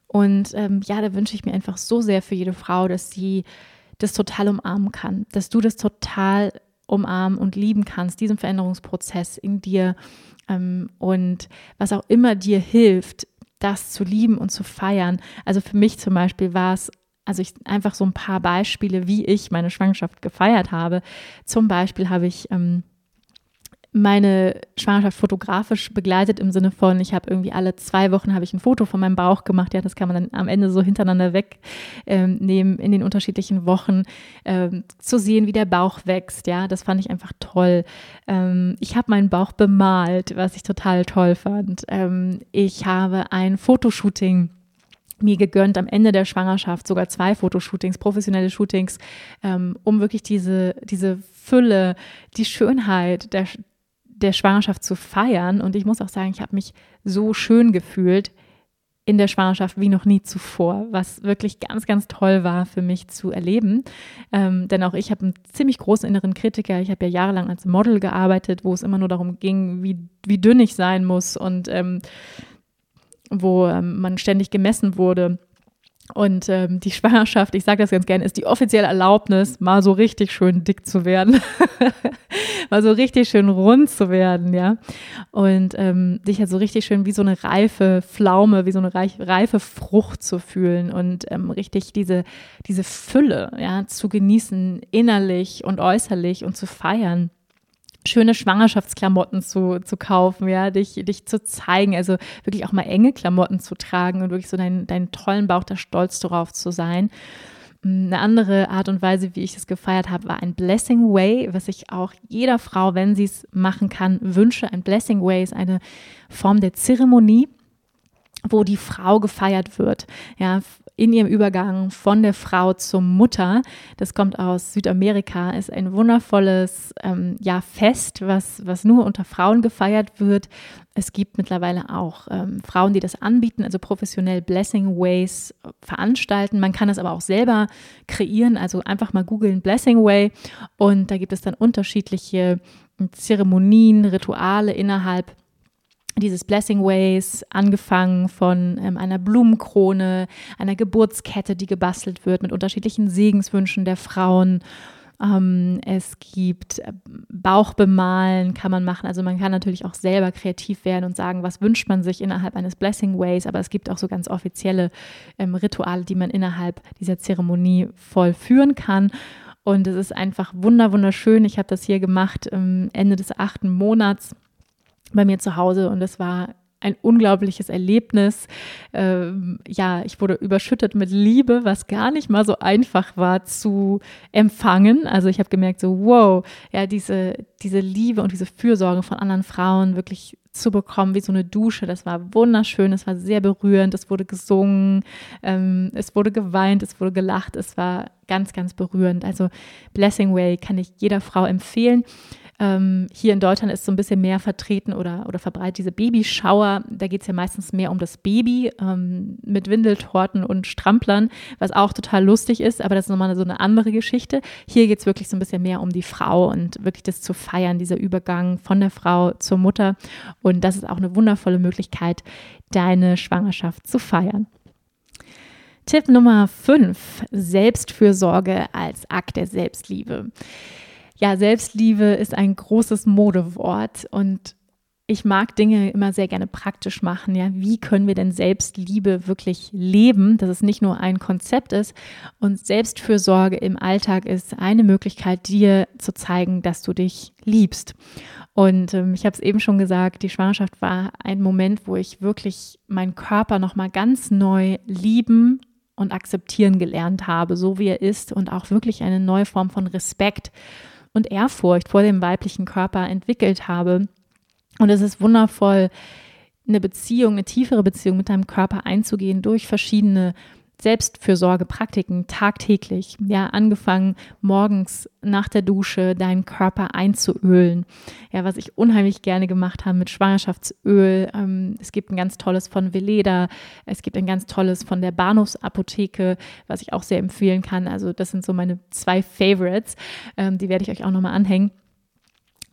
Und ähm, ja, da wünsche ich mir einfach so sehr für jede Frau, dass sie das total umarmen kann, dass du das total umarmen und lieben kannst, diesen Veränderungsprozess in dir und was auch immer dir hilft, das zu lieben und zu feiern. Also für mich zum Beispiel war es also ich einfach so ein paar Beispiele, wie ich meine Schwangerschaft gefeiert habe. Zum Beispiel habe ich ähm, meine Schwangerschaft fotografisch begleitet im Sinne von, ich habe irgendwie alle zwei Wochen habe ich ein Foto von meinem Bauch gemacht. Ja, das kann man dann am Ende so hintereinander wegnehmen ähm, in den unterschiedlichen Wochen, ähm, zu sehen, wie der Bauch wächst. Ja, das fand ich einfach toll. Ähm, ich habe meinen Bauch bemalt, was ich total toll fand. Ähm, ich habe ein Fotoshooting mir gegönnt am Ende der Schwangerschaft sogar zwei Fotoshootings, professionelle Shootings, ähm, um wirklich diese, diese Fülle, die Schönheit der, der Schwangerschaft zu feiern. Und ich muss auch sagen, ich habe mich so schön gefühlt in der Schwangerschaft wie noch nie zuvor, was wirklich ganz, ganz toll war für mich zu erleben. Ähm, denn auch ich habe einen ziemlich großen inneren Kritiker. Ich habe ja jahrelang als Model gearbeitet, wo es immer nur darum ging, wie, wie dünn ich sein muss und ähm, wo ähm, man ständig gemessen wurde. Und ähm, die Schwangerschaft, ich sage das ganz gerne, ist die offizielle Erlaubnis, mal so richtig schön dick zu werden, mal so richtig schön rund zu werden, ja. Und ähm, dich halt so richtig schön wie so eine reife Pflaume, wie so eine reife Frucht zu fühlen und ähm, richtig diese, diese Fülle, ja, zu genießen, innerlich und äußerlich und zu feiern schöne Schwangerschaftsklamotten zu, zu kaufen, ja, dich, dich zu zeigen, also wirklich auch mal enge Klamotten zu tragen und wirklich so deinen, deinen tollen Bauch, da stolz darauf zu sein. Eine andere Art und Weise, wie ich es gefeiert habe, war ein Blessing Way, was ich auch jeder Frau, wenn sie es machen kann, wünsche. Ein Blessing Way ist eine Form der Zeremonie, wo die Frau gefeiert wird. Ja, in ihrem Übergang von der Frau zur Mutter. Das kommt aus Südamerika, ist ein wundervolles ähm, ja, Fest, was, was nur unter Frauen gefeiert wird. Es gibt mittlerweile auch ähm, Frauen, die das anbieten, also professionell Blessing Ways veranstalten. Man kann das aber auch selber kreieren, also einfach mal googeln Blessing Way und da gibt es dann unterschiedliche Zeremonien, Rituale innerhalb dieses Blessing Ways, angefangen von ähm, einer Blumenkrone, einer Geburtskette, die gebastelt wird mit unterschiedlichen Segenswünschen der Frauen. Ähm, es gibt äh, Bauchbemalen, kann man machen. Also man kann natürlich auch selber kreativ werden und sagen, was wünscht man sich innerhalb eines Blessing Ways. Aber es gibt auch so ganz offizielle ähm, Rituale, die man innerhalb dieser Zeremonie vollführen kann. Und es ist einfach wunderschön. Ich habe das hier gemacht Ende des achten Monats bei mir zu Hause und es war ein unglaubliches Erlebnis. Ähm, ja, ich wurde überschüttet mit Liebe, was gar nicht mal so einfach war zu empfangen. Also ich habe gemerkt, so wow, ja, diese, diese Liebe und diese Fürsorge von anderen Frauen wirklich zu bekommen, wie so eine Dusche. Das war wunderschön, es war sehr berührend, es wurde gesungen, ähm, es wurde geweint, es wurde gelacht, es war ganz, ganz berührend. Also Blessing Way kann ich jeder Frau empfehlen. Ähm, hier in Deutschland ist so ein bisschen mehr vertreten oder, oder verbreitet diese Babyschauer. Da geht es ja meistens mehr um das Baby ähm, mit Windeltorten und Stramplern, was auch total lustig ist, aber das ist nochmal so eine andere Geschichte. Hier geht es wirklich so ein bisschen mehr um die Frau und wirklich das zu feiern, dieser Übergang von der Frau zur Mutter. Und das ist auch eine wundervolle Möglichkeit, deine Schwangerschaft zu feiern. Tipp Nummer 5, Selbstfürsorge als Akt der Selbstliebe ja, Selbstliebe ist ein großes Modewort und ich mag Dinge immer sehr gerne praktisch machen. Ja, wie können wir denn Selbstliebe wirklich leben, dass es nicht nur ein Konzept ist und Selbstfürsorge im Alltag ist eine Möglichkeit, dir zu zeigen, dass du dich liebst. Und ähm, ich habe es eben schon gesagt, die Schwangerschaft war ein Moment, wo ich wirklich meinen Körper noch mal ganz neu lieben und akzeptieren gelernt habe, so wie er ist und auch wirklich eine neue Form von Respekt und Ehrfurcht vor dem weiblichen Körper entwickelt habe. Und es ist wundervoll, eine Beziehung, eine tiefere Beziehung mit deinem Körper einzugehen durch verschiedene Selbstfürsorgepraktiken tagtäglich. Ja, angefangen morgens nach der Dusche deinen Körper einzuölen. Ja, was ich unheimlich gerne gemacht habe mit Schwangerschaftsöl. Ähm, es gibt ein ganz tolles von Veleda. Es gibt ein ganz tolles von der Bahnhofsapotheke, was ich auch sehr empfehlen kann. Also das sind so meine zwei Favorites. Ähm, die werde ich euch auch nochmal anhängen.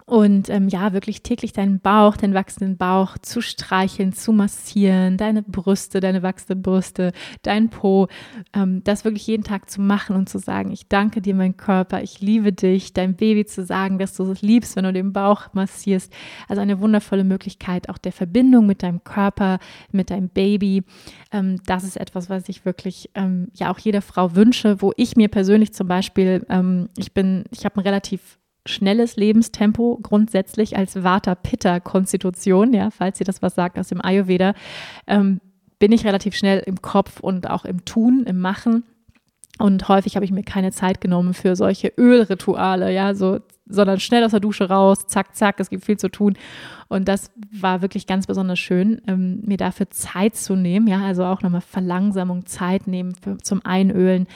Und ähm, ja, wirklich täglich deinen Bauch, deinen wachsenden Bauch zu streicheln, zu massieren, deine Brüste, deine wachsenden Brüste, dein Po, ähm, das wirklich jeden Tag zu machen und zu sagen, ich danke dir, mein Körper, ich liebe dich, dein Baby zu sagen, dass du es liebst, wenn du den Bauch massierst. Also eine wundervolle Möglichkeit auch der Verbindung mit deinem Körper, mit deinem Baby. Ähm, das ist etwas, was ich wirklich ähm, ja auch jeder Frau wünsche, wo ich mir persönlich zum Beispiel, ähm, ich bin, ich habe ein relativ schnelles Lebenstempo grundsätzlich als Vata-Pitta-Konstitution, ja, falls ihr das was sagt aus dem Ayurveda, ähm, bin ich relativ schnell im Kopf und auch im Tun, im Machen. Und häufig habe ich mir keine Zeit genommen für solche Ölrituale, ja, so, sondern schnell aus der Dusche raus, zack, zack, es gibt viel zu tun. Und das war wirklich ganz besonders schön, ähm, mir dafür Zeit zu nehmen, ja, also auch nochmal Verlangsamung, Zeit nehmen für, zum Einölen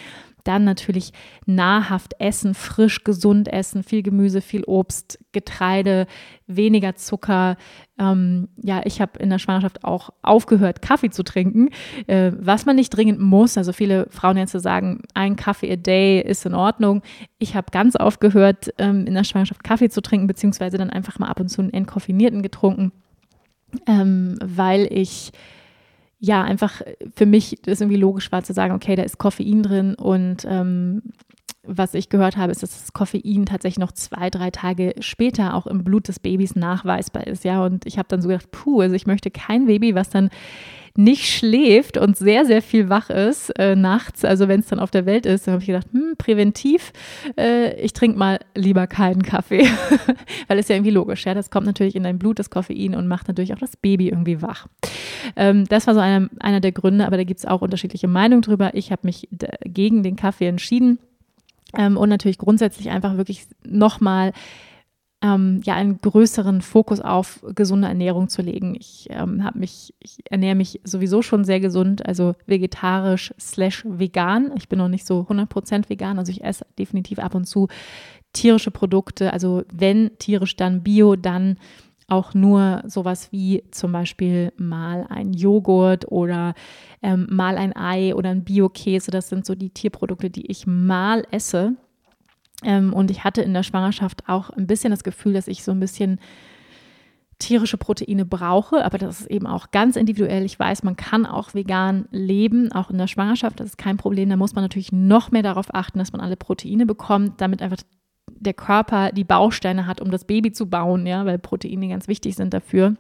dann natürlich nahrhaft essen, frisch, gesund essen, viel Gemüse, viel Obst, Getreide, weniger Zucker. Ähm, ja, ich habe in der Schwangerschaft auch aufgehört, Kaffee zu trinken, äh, was man nicht dringend muss. Also viele Frauen jetzt sagen, ein Kaffee a day ist in Ordnung. Ich habe ganz aufgehört, ähm, in der Schwangerschaft Kaffee zu trinken, beziehungsweise dann einfach mal ab und zu einen entkoffinierten getrunken, ähm, weil ich ja, einfach für mich das irgendwie logisch war zu sagen, okay, da ist Koffein drin und ähm, was ich gehört habe, ist, dass das Koffein tatsächlich noch zwei, drei Tage später auch im Blut des Babys nachweisbar ist, ja. Und ich habe dann so gedacht, puh, also ich möchte kein Baby, was dann nicht schläft und sehr, sehr viel wach ist äh, nachts, also wenn es dann auf der Welt ist, dann habe ich gedacht, hm, präventiv, äh, ich trinke mal lieber keinen Kaffee, weil es ja irgendwie logisch, ja, das kommt natürlich in dein Blut, das Koffein und macht natürlich auch das Baby irgendwie wach. Ähm, das war so einer, einer der Gründe, aber da gibt es auch unterschiedliche Meinungen drüber. Ich habe mich gegen den Kaffee entschieden ähm, und natürlich grundsätzlich einfach wirklich nochmal ähm, ja einen größeren Fokus auf gesunde Ernährung zu legen. Ich ähm, habe mich, ich ernähre mich sowieso schon sehr gesund, also vegetarisch slash vegan. Ich bin noch nicht so 100% vegan, also ich esse definitiv ab und zu tierische Produkte. Also wenn tierisch, dann bio, dann auch nur sowas wie zum Beispiel mal ein Joghurt oder ähm, mal ein Ei oder ein Bio-Käse. Das sind so die Tierprodukte, die ich mal esse. Ähm, und ich hatte in der Schwangerschaft auch ein bisschen das Gefühl, dass ich so ein bisschen tierische Proteine brauche, aber das ist eben auch ganz individuell. Ich weiß, man kann auch vegan leben, auch in der Schwangerschaft, das ist kein Problem. Da muss man natürlich noch mehr darauf achten, dass man alle Proteine bekommt, damit einfach der Körper die Bausteine hat, um das Baby zu bauen, ja, weil Proteine ganz wichtig sind dafür.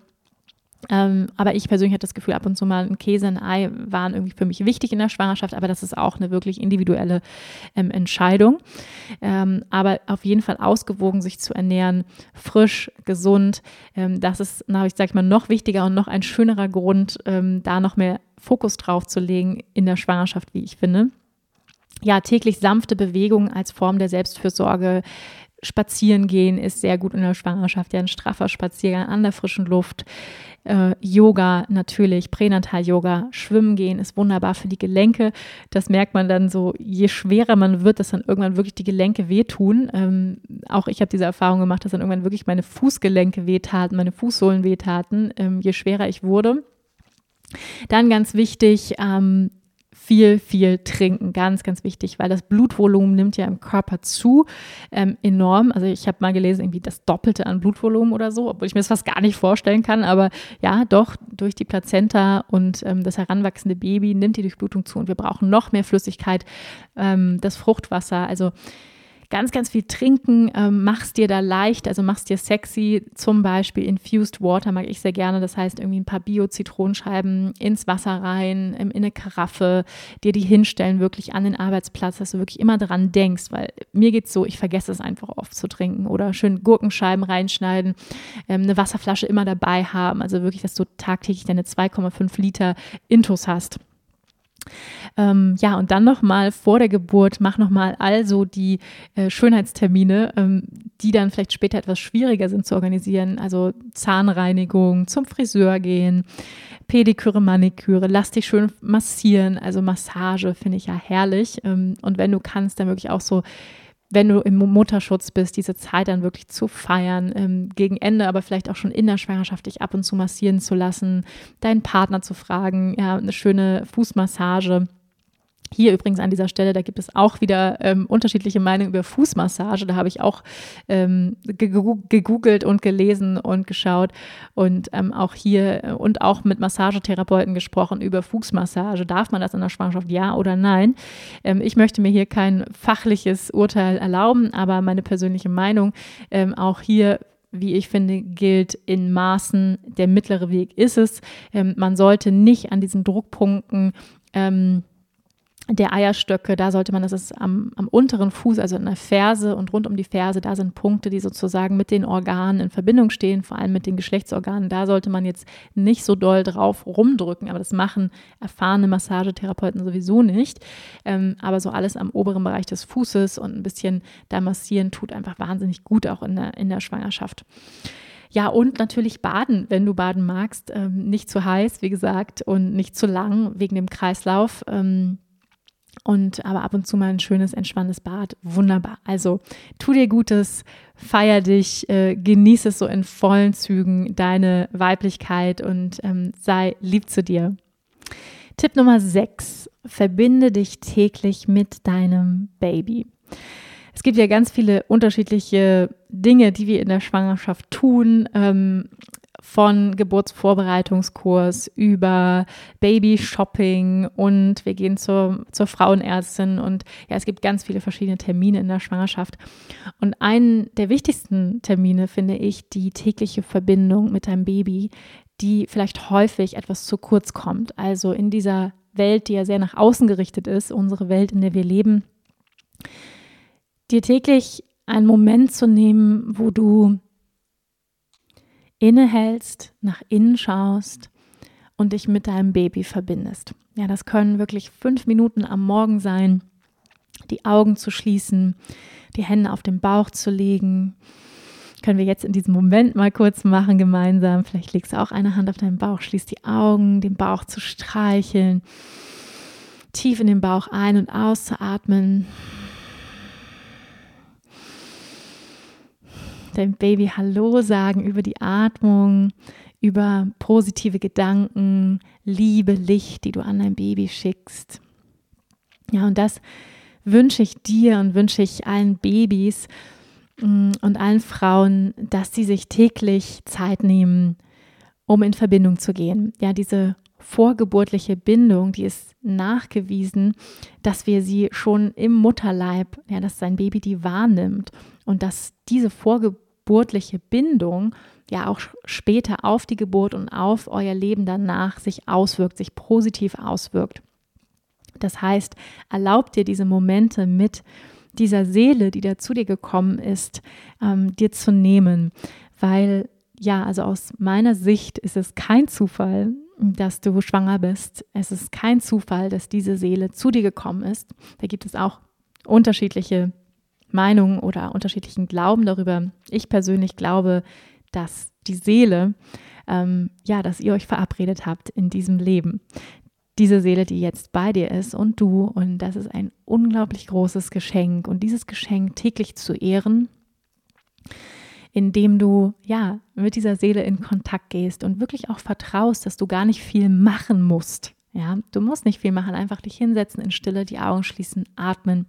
Ähm, aber ich persönlich hatte das Gefühl, ab und zu mal ein Käse, ein Ei waren irgendwie für mich wichtig in der Schwangerschaft, aber das ist auch eine wirklich individuelle ähm, Entscheidung. Ähm, aber auf jeden Fall ausgewogen sich zu ernähren, frisch, gesund, ähm, das ist, na, ich sag mal, noch wichtiger und noch ein schönerer Grund, ähm, da noch mehr Fokus drauf zu legen in der Schwangerschaft, wie ich finde. Ja, täglich sanfte Bewegung als Form der Selbstfürsorge, Spazieren gehen ist sehr gut in der Schwangerschaft, ja, ein straffer Spaziergang an der frischen Luft. Äh, Yoga natürlich, Pränatal-Yoga, Schwimmen gehen ist wunderbar für die Gelenke. Das merkt man dann so, je schwerer man wird, dass dann irgendwann wirklich die Gelenke wehtun. Ähm, auch ich habe diese Erfahrung gemacht, dass dann irgendwann wirklich meine Fußgelenke wehtaten, meine Fußsohlen wehtaten, ähm, je schwerer ich wurde. Dann ganz wichtig, ähm, viel, viel trinken. Ganz, ganz wichtig, weil das Blutvolumen nimmt ja im Körper zu ähm, enorm. Also ich habe mal gelesen, irgendwie das Doppelte an Blutvolumen oder so, obwohl ich mir das fast gar nicht vorstellen kann. Aber ja, doch, durch die Plazenta und ähm, das heranwachsende Baby nimmt die Durchblutung zu und wir brauchen noch mehr Flüssigkeit, ähm, das Fruchtwasser. Also ganz, ganz viel trinken, ähm, machst dir da leicht, also machst dir sexy, zum Beispiel Infused Water mag ich sehr gerne, das heißt irgendwie ein paar Bio-Zitronenscheiben ins Wasser rein, in eine Karaffe, dir die hinstellen, wirklich an den Arbeitsplatz, dass du wirklich immer daran denkst, weil mir geht es so, ich vergesse es einfach oft zu trinken oder schön Gurkenscheiben reinschneiden, ähm, eine Wasserflasche immer dabei haben, also wirklich, dass du tagtäglich deine 2,5 Liter Intus hast. Ähm, ja, und dann nochmal vor der Geburt, mach nochmal also die äh, Schönheitstermine. Ähm, die dann vielleicht später etwas schwieriger sind zu organisieren. Also Zahnreinigung, zum Friseur gehen, Pediküre, Maniküre, lass dich schön massieren. Also Massage finde ich ja herrlich. Ähm, und wenn du kannst, dann wirklich auch so wenn du im Mutterschutz bist, diese Zeit dann wirklich zu feiern, ähm, gegen Ende, aber vielleicht auch schon in der Schwangerschaft dich ab und zu massieren zu lassen, deinen Partner zu fragen, ja, eine schöne Fußmassage hier übrigens an dieser Stelle, da gibt es auch wieder ähm, unterschiedliche Meinungen über Fußmassage. Da habe ich auch ähm, gegoogelt und gelesen und geschaut und ähm, auch hier äh, und auch mit Massagetherapeuten gesprochen über Fußmassage. Darf man das in der Schwangerschaft, ja oder nein? Ähm, ich möchte mir hier kein fachliches Urteil erlauben, aber meine persönliche Meinung ähm, auch hier wie ich finde, gilt in Maßen. Der mittlere Weg ist es. Ähm, man sollte nicht an diesen Druckpunkten ähm, der Eierstöcke, da sollte man, das ist am, am unteren Fuß, also in der Ferse und rund um die Ferse, da sind Punkte, die sozusagen mit den Organen in Verbindung stehen, vor allem mit den Geschlechtsorganen. Da sollte man jetzt nicht so doll drauf rumdrücken, aber das machen erfahrene Massagetherapeuten sowieso nicht. Ähm, aber so alles am oberen Bereich des Fußes und ein bisschen da massieren tut einfach wahnsinnig gut, auch in der, in der Schwangerschaft. Ja, und natürlich baden, wenn du baden magst. Ähm, nicht zu heiß, wie gesagt, und nicht zu lang wegen dem Kreislauf. Ähm, und aber ab und zu mal ein schönes, entspanntes Bad. Wunderbar. Also tu dir Gutes, feier dich, äh, genieße es so in vollen Zügen, deine Weiblichkeit und ähm, sei lieb zu dir. Tipp Nummer 6. Verbinde dich täglich mit deinem Baby. Es gibt ja ganz viele unterschiedliche Dinge, die wir in der Schwangerschaft tun. Ähm, von Geburtsvorbereitungskurs über Babyshopping und wir gehen zur, zur Frauenärztin und ja, es gibt ganz viele verschiedene Termine in der Schwangerschaft. Und einen der wichtigsten Termine finde ich die tägliche Verbindung mit deinem Baby, die vielleicht häufig etwas zu kurz kommt. Also in dieser Welt, die ja sehr nach außen gerichtet ist, unsere Welt, in der wir leben, dir täglich einen Moment zu nehmen, wo du innehältst, nach innen schaust und dich mit deinem Baby verbindest. Ja, das können wirklich fünf Minuten am Morgen sein, die Augen zu schließen, die Hände auf den Bauch zu legen. Können wir jetzt in diesem Moment mal kurz machen gemeinsam. Vielleicht legst du auch eine Hand auf deinen Bauch, schließt die Augen, den Bauch zu streicheln, tief in den Bauch ein- und auszuatmen. Deinem Baby Hallo sagen über die Atmung, über positive Gedanken, Liebe, Licht, die du an dein Baby schickst. Ja, und das wünsche ich dir und wünsche ich allen Babys mm, und allen Frauen, dass sie sich täglich Zeit nehmen, um in Verbindung zu gehen. Ja, diese vorgeburtliche Bindung, die ist nachgewiesen, dass wir sie schon im Mutterleib, ja, dass sein Baby die wahrnimmt und dass diese vorgeburtliche Bindung ja auch später auf die Geburt und auf euer Leben danach sich auswirkt, sich positiv auswirkt. Das heißt, erlaubt dir diese Momente mit dieser Seele, die da zu dir gekommen ist, ähm, dir zu nehmen, weil ja, also aus meiner Sicht ist es kein Zufall, dass du schwanger bist. Es ist kein Zufall, dass diese Seele zu dir gekommen ist. Da gibt es auch unterschiedliche Meinungen oder unterschiedlichen Glauben darüber. Ich persönlich glaube, dass die Seele, ähm, ja, dass ihr euch verabredet habt in diesem Leben. Diese Seele, die jetzt bei dir ist und du. Und das ist ein unglaublich großes Geschenk. Und dieses Geschenk täglich zu ehren, indem du ja mit dieser Seele in Kontakt gehst und wirklich auch vertraust, dass du gar nicht viel machen musst. Ja, du musst nicht viel machen, einfach dich hinsetzen in Stille, die Augen schließen, atmen,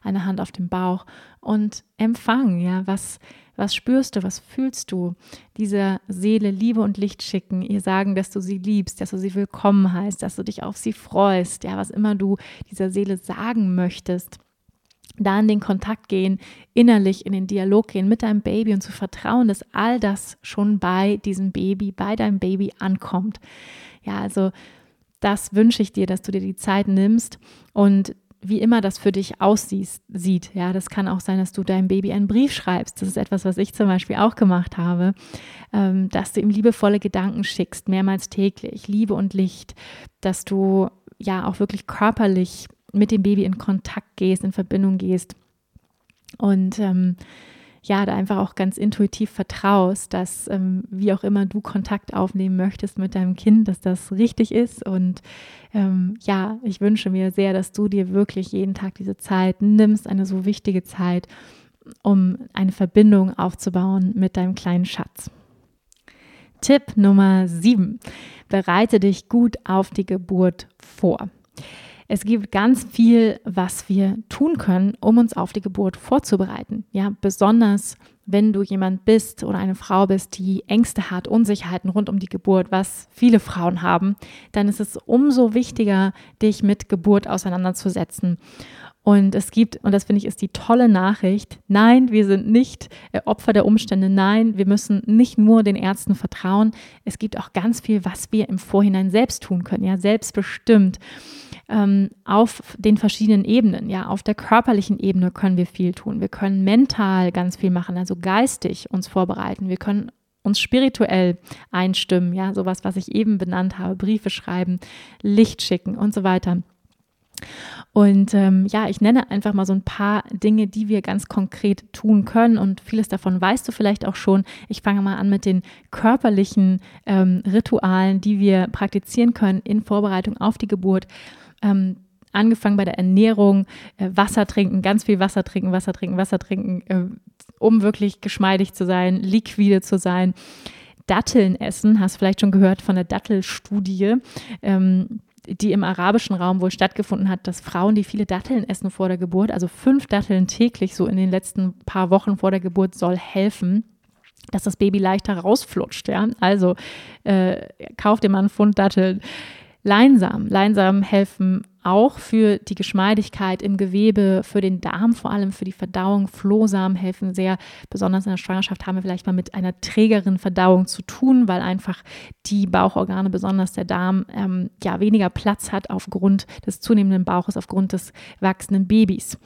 eine Hand auf den Bauch und empfangen. Ja, was, was spürst du, was fühlst du? Dieser Seele Liebe und Licht schicken, ihr sagen, dass du sie liebst, dass du sie willkommen heißt, dass du dich auf sie freust, ja, was immer du dieser Seele sagen möchtest da in den Kontakt gehen, innerlich in den Dialog gehen mit deinem Baby und zu vertrauen, dass all das schon bei diesem Baby, bei deinem Baby ankommt. Ja, also das wünsche ich dir, dass du dir die Zeit nimmst und wie immer das für dich aussieht. Ja, das kann auch sein, dass du deinem Baby einen Brief schreibst. Das ist etwas, was ich zum Beispiel auch gemacht habe, ähm, dass du ihm liebevolle Gedanken schickst, mehrmals täglich, Liebe und Licht, dass du ja auch wirklich körperlich mit dem Baby in Kontakt gehst, in Verbindung gehst. Und ähm, ja, da einfach auch ganz intuitiv vertraust, dass ähm, wie auch immer du Kontakt aufnehmen möchtest mit deinem Kind, dass das richtig ist. Und ähm, ja, ich wünsche mir sehr, dass du dir wirklich jeden Tag diese Zeit nimmst, eine so wichtige Zeit, um eine Verbindung aufzubauen mit deinem kleinen Schatz. Tipp Nummer 7. Bereite dich gut auf die Geburt vor. Es gibt ganz viel, was wir tun können, um uns auf die Geburt vorzubereiten. Ja, besonders wenn du jemand bist oder eine Frau bist, die Ängste hat, Unsicherheiten rund um die Geburt, was viele Frauen haben, dann ist es umso wichtiger, dich mit Geburt auseinanderzusetzen. Und es gibt, und das finde ich ist die tolle Nachricht, nein, wir sind nicht äh, Opfer der Umstände, nein, wir müssen nicht nur den Ärzten vertrauen, es gibt auch ganz viel, was wir im Vorhinein selbst tun können, ja, selbstbestimmt ähm, auf den verschiedenen Ebenen. Ja, auf der körperlichen Ebene können wir viel tun. Wir können mental ganz viel machen, also geistig uns vorbereiten. Wir können uns spirituell einstimmen, ja, sowas, was ich eben benannt habe, Briefe schreiben, Licht schicken und so weiter. Und ähm, ja, ich nenne einfach mal so ein paar Dinge, die wir ganz konkret tun können. Und vieles davon weißt du vielleicht auch schon. Ich fange mal an mit den körperlichen ähm, Ritualen, die wir praktizieren können in Vorbereitung auf die Geburt ähm, angefangen bei der Ernährung, äh, Wasser trinken, ganz viel Wasser trinken, Wasser trinken, Wasser trinken, äh, um wirklich geschmeidig zu sein, liquide zu sein. Datteln essen, hast vielleicht schon gehört von der Dattelstudie. Ähm, die im arabischen Raum wohl stattgefunden hat, dass Frauen, die viele Datteln essen vor der Geburt, also fünf Datteln täglich so in den letzten paar Wochen vor der Geburt, soll helfen, dass das Baby leichter rausflutscht. Ja? Also äh, kauf dir mal einen Pfund Datteln. Leinsamen. Leinsamen helfen auch für die Geschmeidigkeit im Gewebe, für den Darm, vor allem für die Verdauung. Flohsamen helfen sehr. Besonders in der Schwangerschaft haben wir vielleicht mal mit einer trägeren Verdauung zu tun, weil einfach die Bauchorgane, besonders der Darm, ähm, ja weniger Platz hat aufgrund des zunehmenden Bauches, aufgrund des wachsenden Babys.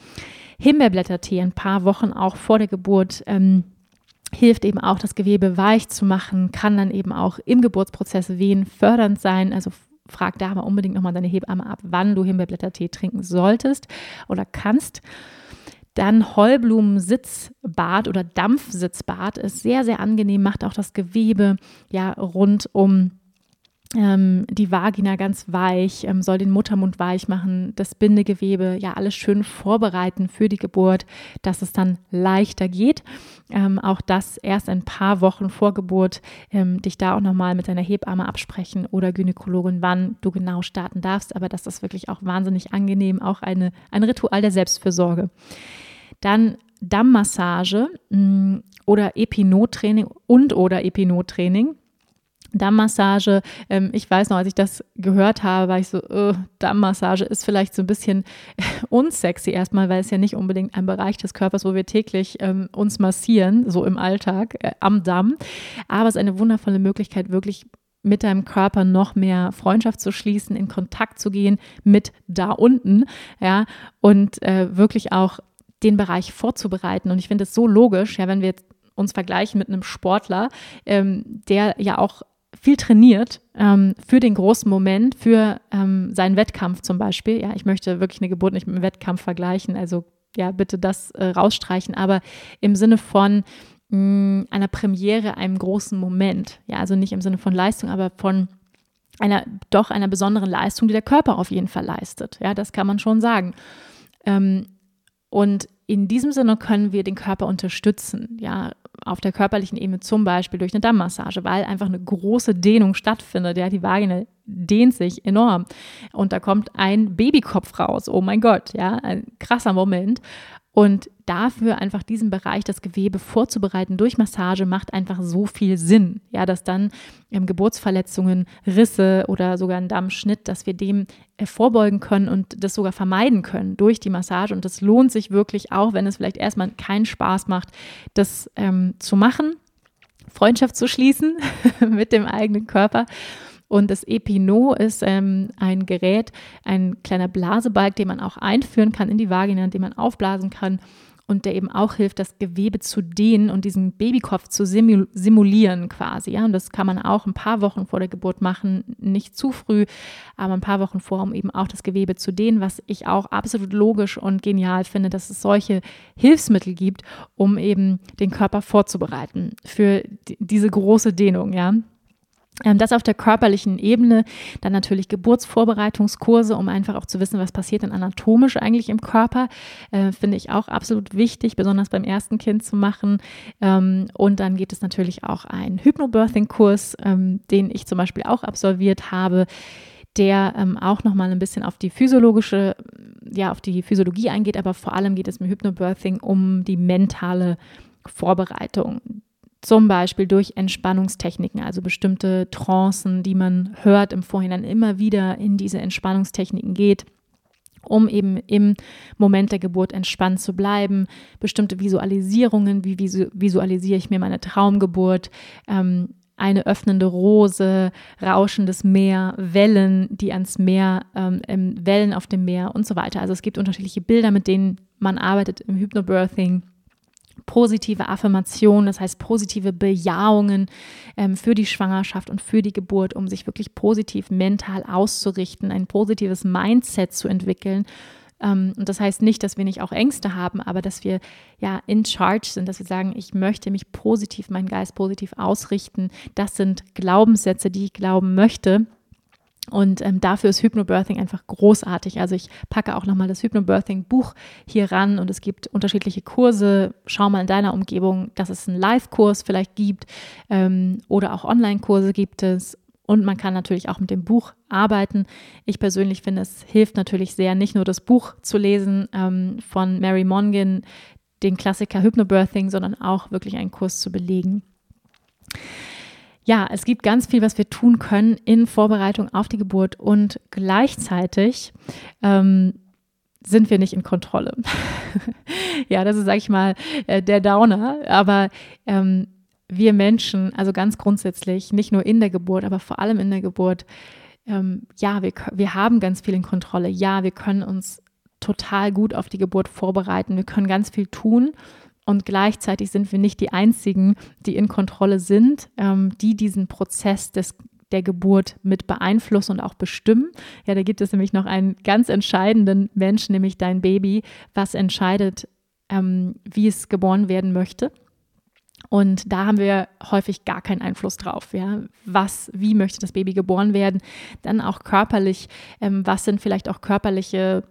Himbeerblättertee ein paar Wochen auch vor der Geburt. Ähm, hilft eben auch, das Gewebe weich zu machen, kann dann eben auch im Geburtsprozess Wehen fördernd sein, also frag da aber unbedingt nochmal deine Hebamme ab, wann du Himbeerblättertee trinken solltest oder kannst. Dann Heublumensitzbad oder Dampfsitzbad ist sehr, sehr angenehm, macht auch das Gewebe ja rund um ähm, die Vagina ganz weich, ähm, soll den Muttermund weich machen, das Bindegewebe, ja alles schön vorbereiten für die Geburt, dass es dann leichter geht. Ähm, auch das erst ein paar Wochen vor Geburt, ähm, dich da auch nochmal mit deiner Hebamme absprechen oder Gynäkologin, wann du genau starten darfst. Aber das ist wirklich auch wahnsinnig angenehm, auch eine, ein Ritual der Selbstfürsorge. Dann Dammmassage mm, oder Epinot-Training und oder Epinot-Training Dammmassage, ähm, ich weiß noch, als ich das gehört habe, war ich so, äh, Dammmassage ist vielleicht so ein bisschen unsexy erstmal, weil es ja nicht unbedingt ein Bereich des Körpers, wo wir täglich ähm, uns massieren, so im Alltag äh, am Damm. Aber es ist eine wundervolle Möglichkeit, wirklich mit deinem Körper noch mehr Freundschaft zu schließen, in Kontakt zu gehen mit da unten, ja, und äh, wirklich auch den Bereich vorzubereiten. Und ich finde es so logisch, ja, wenn wir jetzt uns vergleichen mit einem Sportler, ähm, der ja auch viel trainiert ähm, für den großen Moment, für ähm, seinen Wettkampf zum Beispiel. Ja, ich möchte wirklich eine Geburt nicht mit einem Wettkampf vergleichen, also ja, bitte das äh, rausstreichen, aber im Sinne von mh, mm, einer Premiere, einem großen Moment. Ja, also nicht im Sinne von Leistung, aber von einer, doch einer besonderen Leistung, die der Körper auf jeden Fall leistet. Ja, das kann man schon sagen. Ähm, und in diesem Sinne können wir den Körper unterstützen, ja, auf der körperlichen Ebene zum Beispiel durch eine Dammmassage, weil einfach eine große Dehnung stattfindet. Ja, die Vagina dehnt sich enorm und da kommt ein Babykopf raus. Oh mein Gott, ja, ein krasser Moment. Und dafür einfach diesen Bereich, das Gewebe vorzubereiten durch Massage, macht einfach so viel Sinn. Ja, dass dann ähm, Geburtsverletzungen, Risse oder sogar ein Dammschnitt, dass wir dem äh, vorbeugen können und das sogar vermeiden können durch die Massage. Und das lohnt sich wirklich auch, wenn es vielleicht erstmal keinen Spaß macht, das ähm, zu machen, Freundschaft zu schließen mit dem eigenen Körper und das Epinot ist ähm, ein Gerät, ein kleiner Blasebalg, den man auch einführen kann in die Vagina, den man aufblasen kann und der eben auch hilft, das Gewebe zu dehnen und diesen Babykopf zu simulieren quasi. Ja? Und das kann man auch ein paar Wochen vor der Geburt machen, nicht zu früh, aber ein paar Wochen vor, um eben auch das Gewebe zu dehnen, was ich auch absolut logisch und genial finde, dass es solche Hilfsmittel gibt, um eben den Körper vorzubereiten für diese große Dehnung. Ja? Ähm, das auf der körperlichen Ebene, dann natürlich Geburtsvorbereitungskurse, um einfach auch zu wissen, was passiert denn anatomisch eigentlich im Körper, äh, finde ich auch absolut wichtig, besonders beim ersten Kind zu machen. Ähm, und dann gibt es natürlich auch einen Hypnobirthing-Kurs, ähm, den ich zum Beispiel auch absolviert habe, der ähm, auch nochmal ein bisschen auf die physiologische, ja, auf die Physiologie eingeht, aber vor allem geht es im Hypnobirthing um die mentale Vorbereitung zum Beispiel durch Entspannungstechniken, also bestimmte Trancen, die man hört im Vorhinein immer wieder in diese Entspannungstechniken geht um eben im Moment der Geburt entspannt zu bleiben. Bestimmte Visualisierungen, wie visualisiere ich mir meine Traumgeburt, ähm, eine öffnende Rose, rauschendes Meer, Wellen, die ans Meer, ähm, Wellen auf dem Meer und so weiter. Also es gibt unterschiedliche Bilder, mit denen man arbeitet im Hypnobirthing positive Affirmationen, das heißt positive Bejahungen ähm, für die Schwangerschaft und für die Geburt, um sich wirklich positiv mental auszurichten, ein positives Mindset zu entwickeln. Ähm, und das heißt nicht, dass wir nicht auch Ängste haben, aber dass wir ja in charge sind, dass wir sagen, ich möchte mich positiv, meinen Geist positiv ausrichten. Das sind Glaubenssätze, die ich glauben möchte und ähm, dafür ist Hypnobirthing einfach großartig. Also ich packe auch nochmal das Hypnobirthing-Buch hier ran und es gibt unterschiedliche Kurse. Schau mal in deiner Umgebung, dass es einen Live-Kurs vielleicht gibt ähm, oder auch Online-Kurse gibt es. Und man kann natürlich auch mit dem Buch arbeiten. Ich persönlich finde, es hilft natürlich sehr, nicht nur das Buch zu lesen ähm, von Mary Mongan, den Klassiker Hypnobirthing, sondern auch wirklich einen Kurs zu belegen ja, es gibt ganz viel, was wir tun können in Vorbereitung auf die Geburt und gleichzeitig ähm, sind wir nicht in Kontrolle. ja, das ist, sag ich mal, äh, der Downer. Aber ähm, wir Menschen, also ganz grundsätzlich, nicht nur in der Geburt, aber vor allem in der Geburt, ähm, ja, wir, wir haben ganz viel in Kontrolle. Ja, wir können uns total gut auf die Geburt vorbereiten. Wir können ganz viel tun. Und gleichzeitig sind wir nicht die Einzigen, die in Kontrolle sind, ähm, die diesen Prozess des der Geburt mit beeinflussen und auch bestimmen. Ja, da gibt es nämlich noch einen ganz entscheidenden Menschen, nämlich dein Baby, was entscheidet, ähm, wie es geboren werden möchte. Und da haben wir häufig gar keinen Einfluss drauf. Ja? Was, wie möchte das Baby geboren werden? Dann auch körperlich, ähm, was sind vielleicht auch körperliche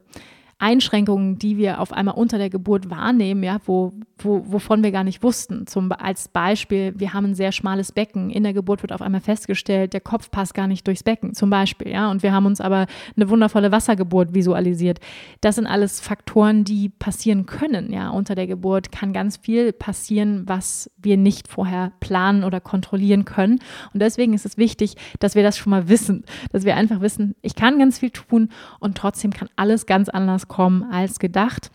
Einschränkungen, die wir auf einmal unter der Geburt wahrnehmen, ja, wo, wo, wovon wir gar nicht wussten. Zum, als Beispiel, wir haben ein sehr schmales Becken. In der Geburt wird auf einmal festgestellt, der Kopf passt gar nicht durchs Becken, zum Beispiel. Ja, und wir haben uns aber eine wundervolle Wassergeburt visualisiert. Das sind alles Faktoren, die passieren können. Ja, unter der Geburt kann ganz viel passieren, was wir nicht vorher planen oder kontrollieren können. Und deswegen ist es wichtig, dass wir das schon mal wissen, dass wir einfach wissen, ich kann ganz viel tun und trotzdem kann alles ganz anders kommen als gedacht.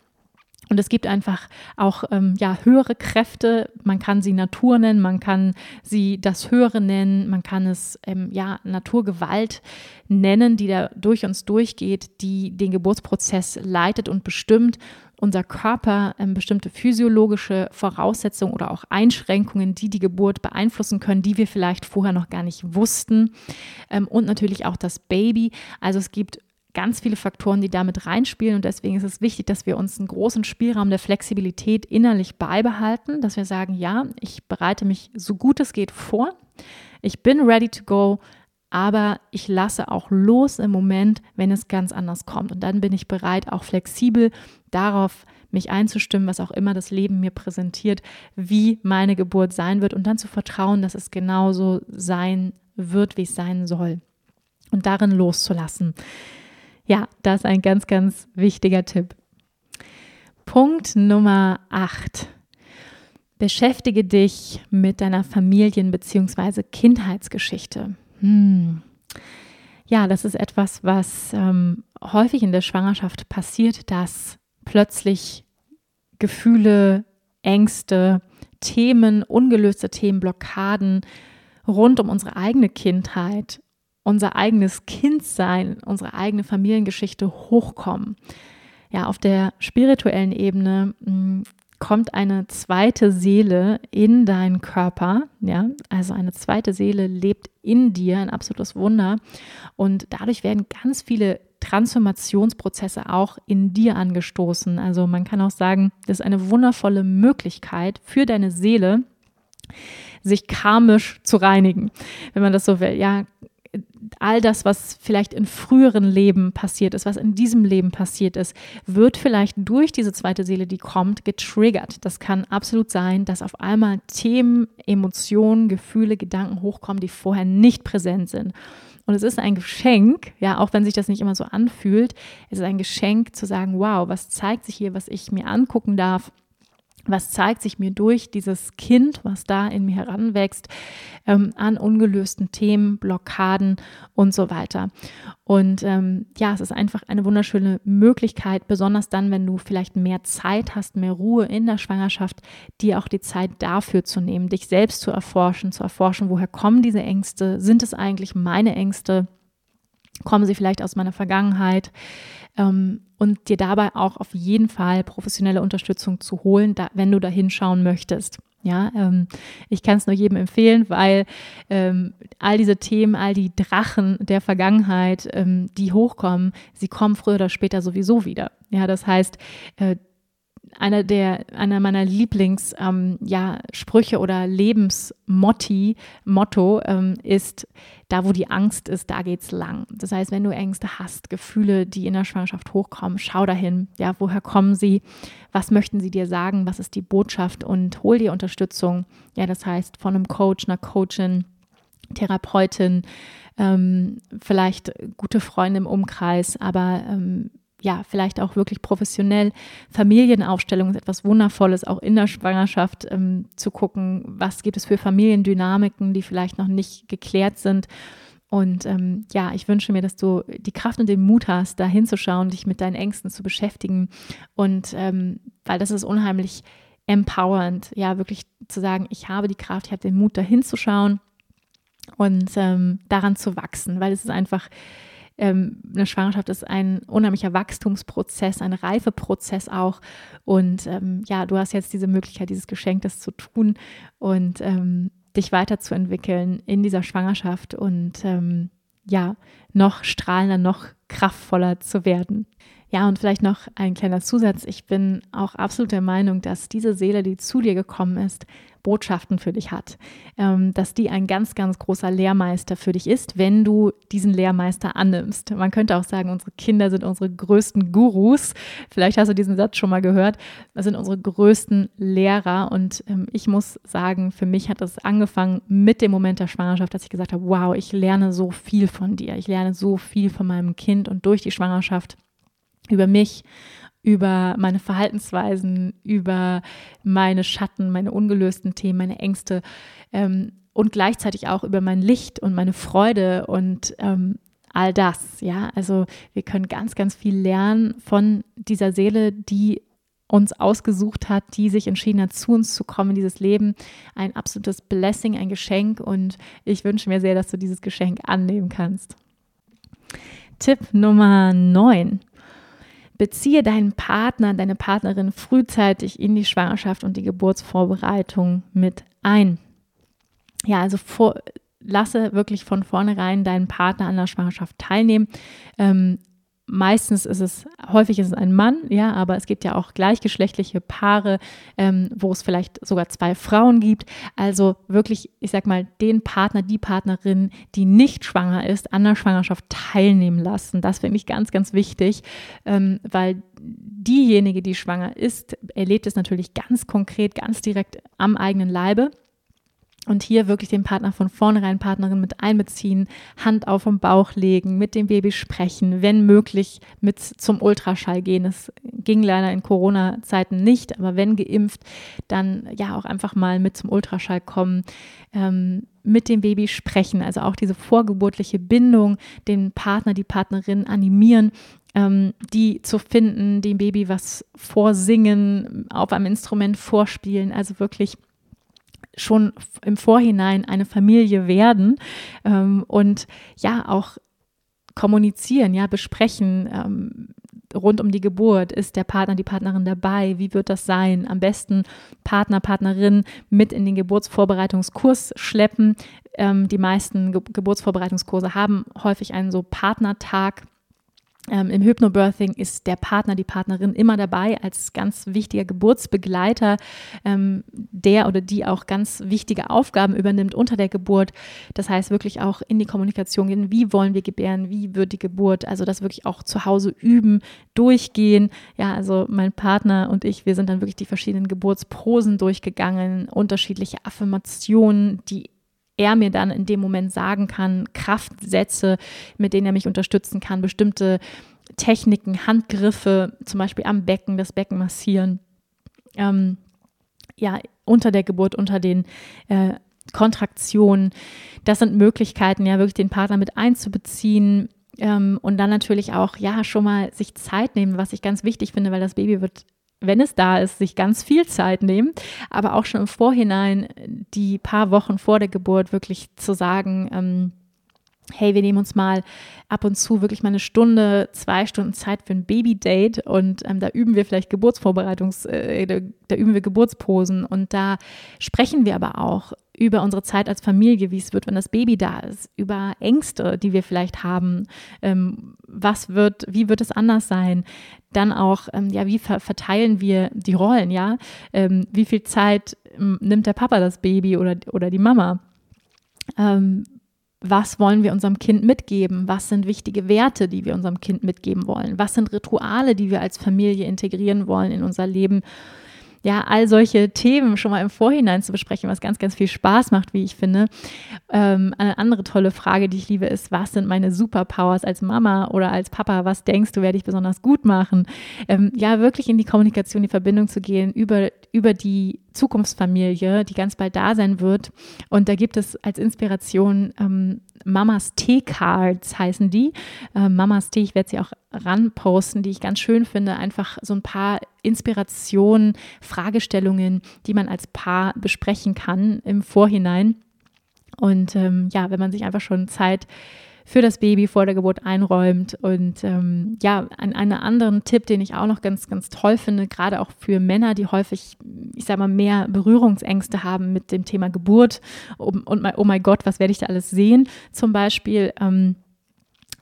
Und es gibt einfach auch ähm, ja, höhere Kräfte. Man kann sie Natur nennen, man kann sie das Höhere nennen, man kann es ähm, ja, Naturgewalt nennen, die da durch uns durchgeht, die den Geburtsprozess leitet und bestimmt. Unser Körper ähm, bestimmte physiologische Voraussetzungen oder auch Einschränkungen, die die Geburt beeinflussen können, die wir vielleicht vorher noch gar nicht wussten. Ähm, und natürlich auch das Baby. Also es gibt ganz viele Faktoren, die damit reinspielen. Und deswegen ist es wichtig, dass wir uns einen großen Spielraum der Flexibilität innerlich beibehalten, dass wir sagen, ja, ich bereite mich so gut es geht vor. Ich bin ready to go, aber ich lasse auch los im Moment, wenn es ganz anders kommt. Und dann bin ich bereit, auch flexibel darauf mich einzustimmen, was auch immer das Leben mir präsentiert, wie meine Geburt sein wird und dann zu vertrauen, dass es genauso sein wird, wie es sein soll. Und darin loszulassen. Ja, das ist ein ganz, ganz wichtiger Tipp. Punkt Nummer 8. Beschäftige dich mit deiner Familien- bzw. Kindheitsgeschichte. Hm. Ja, das ist etwas, was ähm, häufig in der Schwangerschaft passiert, dass plötzlich Gefühle, Ängste, Themen, ungelöste Themen, Blockaden rund um unsere eigene Kindheit unser eigenes Kindsein, unsere eigene Familiengeschichte hochkommen. Ja, auf der spirituellen Ebene mh, hm, kommt eine zweite Seele in deinen Körper, ja, also eine zweite Seele lebt in dir, ein absolutes Wunder und dadurch werden ganz viele Transformationsprozesse auch in dir angestoßen. Also man kann auch sagen, das ist eine wundervolle Möglichkeit für deine Seele, sich karmisch zu reinigen, wenn man das so will. Ja, all das, was vielleicht in früheren Leben passiert ist, was in diesem Leben passiert ist, wird vielleicht durch diese zweite Seele, die kommt, getriggert. Das kann absolut sein, dass auf einmal Themen, Emotionen, Gefühle, Gedanken hochkommen, die vorher nicht präsent sind. Und es ist ein Geschenk, ja, auch wenn sich das nicht immer so anfühlt, es ist ein Geschenk zu sagen, wow, was zeigt sich hier, was ich mir angucken darf was zeigt sich mir durch dieses Kind, was da in mir heranwächst, ähm, an ungelösten Themen, Blockaden und so weiter. Und ähm, ja, es ist einfach eine wunderschöne Möglichkeit, besonders dann, wenn du vielleicht mehr Zeit hast, mehr Ruhe in der Schwangerschaft, dir auch die Zeit dafür zu nehmen, dich selbst zu erforschen, zu erforschen, woher kommen diese Ängste, sind es eigentlich meine Ängste, kommen sie vielleicht aus meiner Vergangenheit ähm, und dir dabei auch auf jeden Fall professionelle Unterstützung zu holen, da, wenn du da hinschauen möchtest. Ja, ähm, ich kann es nur jedem empfehlen, weil ähm, all diese Themen, all die Drachen der Vergangenheit, ähm, die hochkommen, sie kommen früher oder später sowieso wieder. Ja, das heißt, äh, einer der einer meiner Lieblings ähm, ja, oder Lebensmotti Motto ähm, ist da wo die Angst ist da geht's lang. Das heißt wenn du Ängste hast Gefühle die in der Schwangerschaft hochkommen schau dahin. Ja woher kommen sie? Was möchten sie dir sagen? Was ist die Botschaft? Und hol dir Unterstützung. Ja das heißt von einem Coach einer Coachin Therapeutin ähm, vielleicht gute Freunde im Umkreis. Aber ähm, ja, vielleicht auch wirklich professionell. Familienaufstellung ist etwas Wundervolles, auch in der Schwangerschaft ähm, zu gucken, was gibt es für Familiendynamiken, die vielleicht noch nicht geklärt sind. Und ähm, ja, ich wünsche mir, dass du die Kraft und den Mut hast, da hinzuschauen, dich mit deinen Ängsten zu beschäftigen. Und ähm, weil das ist unheimlich empowernd, ja, wirklich zu sagen, ich habe die Kraft, ich habe den Mut, da hinzuschauen und ähm, daran zu wachsen, weil es ist einfach ähm, eine Schwangerschaft ist ein unheimlicher Wachstumsprozess, ein Reifeprozess auch. Und ähm, ja, du hast jetzt diese Möglichkeit, dieses Geschenk, das zu tun und ähm, dich weiterzuentwickeln in dieser Schwangerschaft und ähm, ja, noch strahlender, noch kraftvoller zu werden. Ja, und vielleicht noch ein kleiner Zusatz. Ich bin auch absolut der Meinung, dass diese Seele, die zu dir gekommen ist, Botschaften für dich hat. Ähm, dass die ein ganz, ganz großer Lehrmeister für dich ist, wenn du diesen Lehrmeister annimmst. Man könnte auch sagen, unsere Kinder sind unsere größten Gurus. Vielleicht hast du diesen Satz schon mal gehört. Das sind unsere größten Lehrer. Und ähm, ich muss sagen, für mich hat das angefangen mit dem Moment der Schwangerschaft, dass ich gesagt habe, wow, ich lerne so viel von dir. Ich lerne so viel von meinem Kind und durch die Schwangerschaft über mich, über meine Verhaltensweisen, über meine Schatten, meine ungelösten Themen, meine Ängste ähm, und gleichzeitig auch über mein Licht und meine Freude und ähm, all das. Ja, also wir können ganz, ganz viel lernen von dieser Seele, die uns ausgesucht hat, die sich entschieden hat, zu uns zu kommen dieses Leben. Ein absolutes Blessing, ein Geschenk und ich wünsche mir sehr, dass du dieses Geschenk annehmen kannst. Tipp Nummer 9. Beziehe deinen Partner, deine Partnerin frühzeitig in die Schwangerschaft und die Geburtsvorbereitung mit ein. Ja, also vor, lasse wirklich von vornherein deinen Partner an der Schwangerschaft teilnehmen. Ähm, meistens ist es, häufig ist es ein Mann, ja, aber es gibt ja auch gleichgeschlechtliche Paare, ähm, wo es vielleicht sogar zwei Frauen gibt. Also wirklich, ich sag mal, den Partner, die Partnerin, die nicht schwanger ist, an der Schwangerschaft teilnehmen lassen. Das finde ich ganz, ganz wichtig, ähm, weil diejenige, die schwanger ist, erlebt es natürlich ganz konkret, ganz direkt am eigenen Leibe. Und hier wirklich den Partner von vornherein, Partnerin mit einbeziehen, Hand auf den Bauch legen, mit dem Baby sprechen, wenn möglich mit zum Ultraschall gehen. Das ging leider in Corona-Zeiten nicht, aber wenn geimpft, dann ja auch einfach mal mit zum Ultraschall kommen, ähm, mit dem Baby sprechen. Also auch diese vorgeburtliche Bindung, den Partner, die Partnerin animieren, ähm, die zu finden, dem Baby was vorsingen, auf einem Instrument vorspielen. Also wirklich schon im Vorhinein eine Familie werden ähm, und ja auch kommunizieren, ja, besprechen, ähm, rund um die Geburt? Ist der Partner, die Partnerin dabei? Wie wird das sein? Am besten Partner, Partnerin mit in den Geburtsvorbereitungskurs schleppen. Ähm, die meisten Ge Geburtsvorbereitungskurse haben häufig einen so Partnertag ähm, Im Hypnobirthing ist der Partner, die Partnerin immer dabei als ganz wichtiger Geburtsbegleiter, ähm, der oder die auch ganz wichtige Aufgaben übernimmt unter der Geburt. Das heißt, wirklich auch in die Kommunikation gehen, wie wollen wir gebären, wie wird die Geburt, also das wirklich auch zu Hause üben, durchgehen. Ja, also mein Partner und ich, wir sind dann wirklich die verschiedenen Geburtsposen durchgegangen, unterschiedliche Affirmationen, die er mir dann in dem Moment sagen kann, Kraftsätze, mit denen er mich unterstützen kann, bestimmte Techniken, Handgriffe, zum Beispiel am Becken, das Becken massieren. Ähm, ja, unter der Geburt, unter den äh, Kontraktionen. Das sind Möglichkeiten, ja, wirklich den Partner mit einzubeziehen. Ähm, und dann natürlich auch, ja, schon mal sich Zeit nehmen, was ich ganz wichtig finde, weil das Baby wird wenn es da ist, sich ganz viel Zeit nehmen, aber auch schon im Vorhinein, die paar Wochen vor der Geburt, wirklich zu sagen, ähm, hey, wir nehmen uns mal ab und zu wirklich mal eine Stunde, zwei Stunden Zeit für ein Baby-Date und ähm, da üben wir vielleicht Geburtsvorbereitungs, äh, da, da, üben wir Geburtsposen und da sprechen wir aber auch über unsere Zeit als Familie, wie es wird, wenn das Baby da ist, über Ängste, die wir vielleicht haben, ähm, was wird, wie wird es anders sein, dann auch, ähm, ja, wie ver verteilen wir die Rollen, ja, ähm, wie viel Zeit ähm, nimmt der Papa das Baby oder, oder die Mama, ähm, was wollen wir unserem Kind mitgeben? Was sind wichtige Werte, die wir unserem Kind mitgeben wollen? Was sind Rituale, die wir als Familie integrieren wollen in unser Leben? Ja, all solche Themen schon mal im Vorhinein zu besprechen, was ganz, ganz viel Spaß macht, wie ich finde. Ähm, eine andere tolle Frage, die ich liebe, ist, was sind meine Superpowers als Mama oder als Papa? Was denkst du, werde ich besonders gut machen? Ähm, ja, wirklich in die Kommunikation, die Verbindung zu gehen über, über die Zukunftsfamilie, die ganz bald da sein wird. Und da gibt es als Inspiration ähm, Mamas Tee-Cards heißen die. Äh, Mamas Tee, ich werde sie auch ranposten, die ich ganz schön finde. Einfach so ein paar Inspirationen, Fragestellungen, die man als Paar besprechen kann im Vorhinein. Und ähm, ja, wenn man sich einfach schon Zeit für das Baby vor der Geburt einräumt. Und ähm, ja, ein, einen anderen Tipp, den ich auch noch ganz, ganz toll finde, gerade auch für Männer, die häufig, ich sage mal, mehr Berührungsängste haben mit dem Thema Geburt und, und oh mein Gott, was werde ich da alles sehen? Zum Beispiel. Ähm,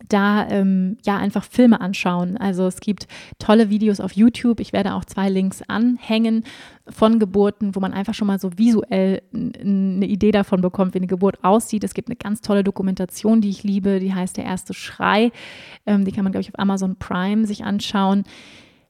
da ähm, ja einfach Filme anschauen. Also es gibt tolle Videos auf YouTube. Ich werde auch zwei Links anhängen von Geburten, wo man einfach schon mal so visuell eine Idee davon bekommt, wie eine Geburt aussieht. Es gibt eine ganz tolle Dokumentation, die ich liebe, die heißt Der erste Schrei. Ähm, die kann man, glaube ich, auf Amazon Prime sich anschauen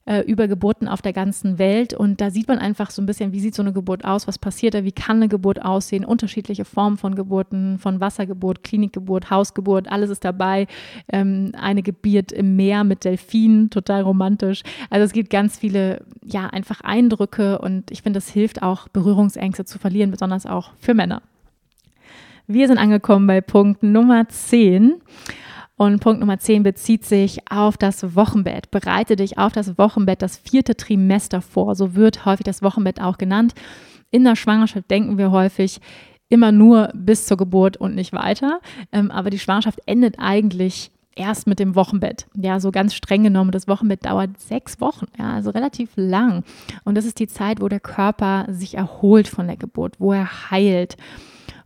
äh, über Geburten auf der ganzen Welt. Und da sieht man einfach so ein bisschen, wie sieht so eine Geburt aus, was passiert da, wie kann eine Geburt aussehen, unterschiedliche Formen von Geburten, von Wassergeburt, Klinikgeburt, Hausgeburt, alles ist dabei. Ähm, eine Geburt im Meer mit Delfinen, total romantisch. Also es gibt ganz viele, ja, einfach Eindrücke und ich finde, das hilft auch, Berührungsängste zu verlieren, besonders auch für Männer. Wir sind angekommen bei Punkt Nummer 10. Und Punkt Nummer 10 bezieht sich auf das Wochenbett. Bereite dich auf das Wochenbett, das vierte Trimester vor. So wird häufig das Wochenbett auch genannt. In der Schwangerschaft denken wir häufig immer nur bis zur Geburt und nicht weiter. Ähm, aber die Schwangerschaft endet eigentlich erst mit dem Wochenbett. Ja, so ganz streng genommen. Das Wochenbett dauert sechs Wochen, ja, also relativ lang. Und das ist die Zeit, wo der Körper sich erholt von der Geburt, wo er heilt,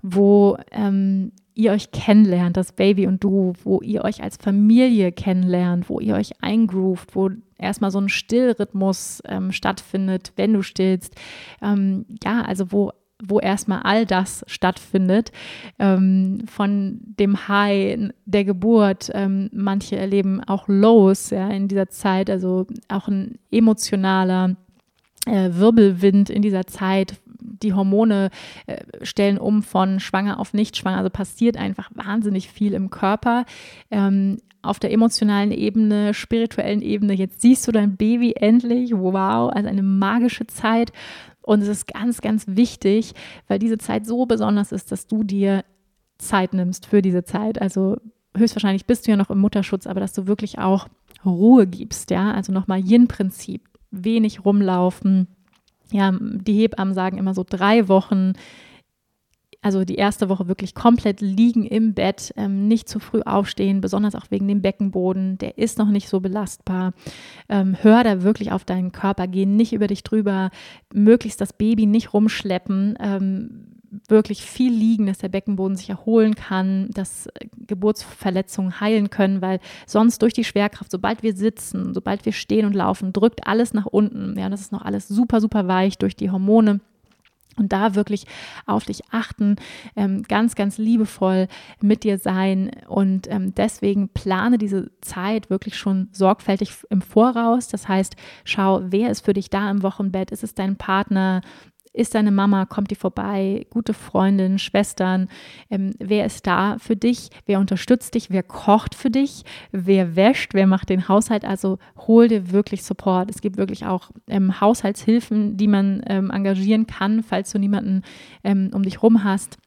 wo ähm, ihr euch kennenlernt, das Baby und du, wo ihr euch als Familie kennenlernt, wo ihr euch eingroovt, wo erstmal so ein Stillrhythmus ähm, stattfindet, wenn du stillst. Ähm, ja, also wo wo erstmal all das stattfindet, ähm, von dem High der Geburt. Ähm, manche erleben auch Lows ja, in dieser Zeit, also auch ein emotionaler äh, Wirbelwind in dieser Zeit, die Hormone äh, stellen um von schwanger auf nicht schwanger. Also passiert einfach wahnsinnig viel im Körper. Ähm, auf der emotionalen Ebene, spirituellen Ebene. Jetzt siehst du dein Baby endlich. Wow, also eine magische Zeit. Und es ist ganz, ganz wichtig, weil diese Zeit so besonders ist, dass du dir Zeit nimmst für diese Zeit. Also höchstwahrscheinlich bist du ja noch im Mutterschutz, aber dass du wirklich auch Ruhe gibst, ja. Also nochmal Yin-Prinzip, wenig rumlaufen, ja, die Hebammen sagen immer so drei Wochen also die erste Woche wirklich komplett liegen im Bett, ähm, nicht zu früh aufstehen, besonders auch wegen dem Beckenboden, der ist noch nicht so belastbar. Ähm, hör da wirklich auf deinen Körper, geh nicht über dich drüber, möglichst das Baby nicht rumschleppen. Ähm, wirklich viel liegen, dass der Beckenboden sich erholen kann, dass Geburtsverletzungen heilen können, weil sonst durch die Schwerkraft, sobald wir sitzen, sobald wir stehen und laufen, drückt alles nach unten. Ja, das ist noch alles super, super weich durch die Hormone. Und da wirklich auf dich achten, ähm, ganz, ganz liebevoll mit dir sein. Und ähm, deswegen plane diese Zeit wirklich schon sorgfältig im Voraus. Das heißt, schau, wer ist für dich da im Wochenbett? Ist es dein Partner? Ist deine Mama, kommt die vorbei, gute Freundin, Schwestern, ähm, wer ist da für dich, wer unterstützt dich, wer kocht für dich, wer wäscht, wer macht den Haushalt, also hol dir wirklich Support. Es gibt wirklich auch ähm, Haushaltshilfen, die man ähm, engagieren kann, falls du niemanden ähm, um dich rum hast.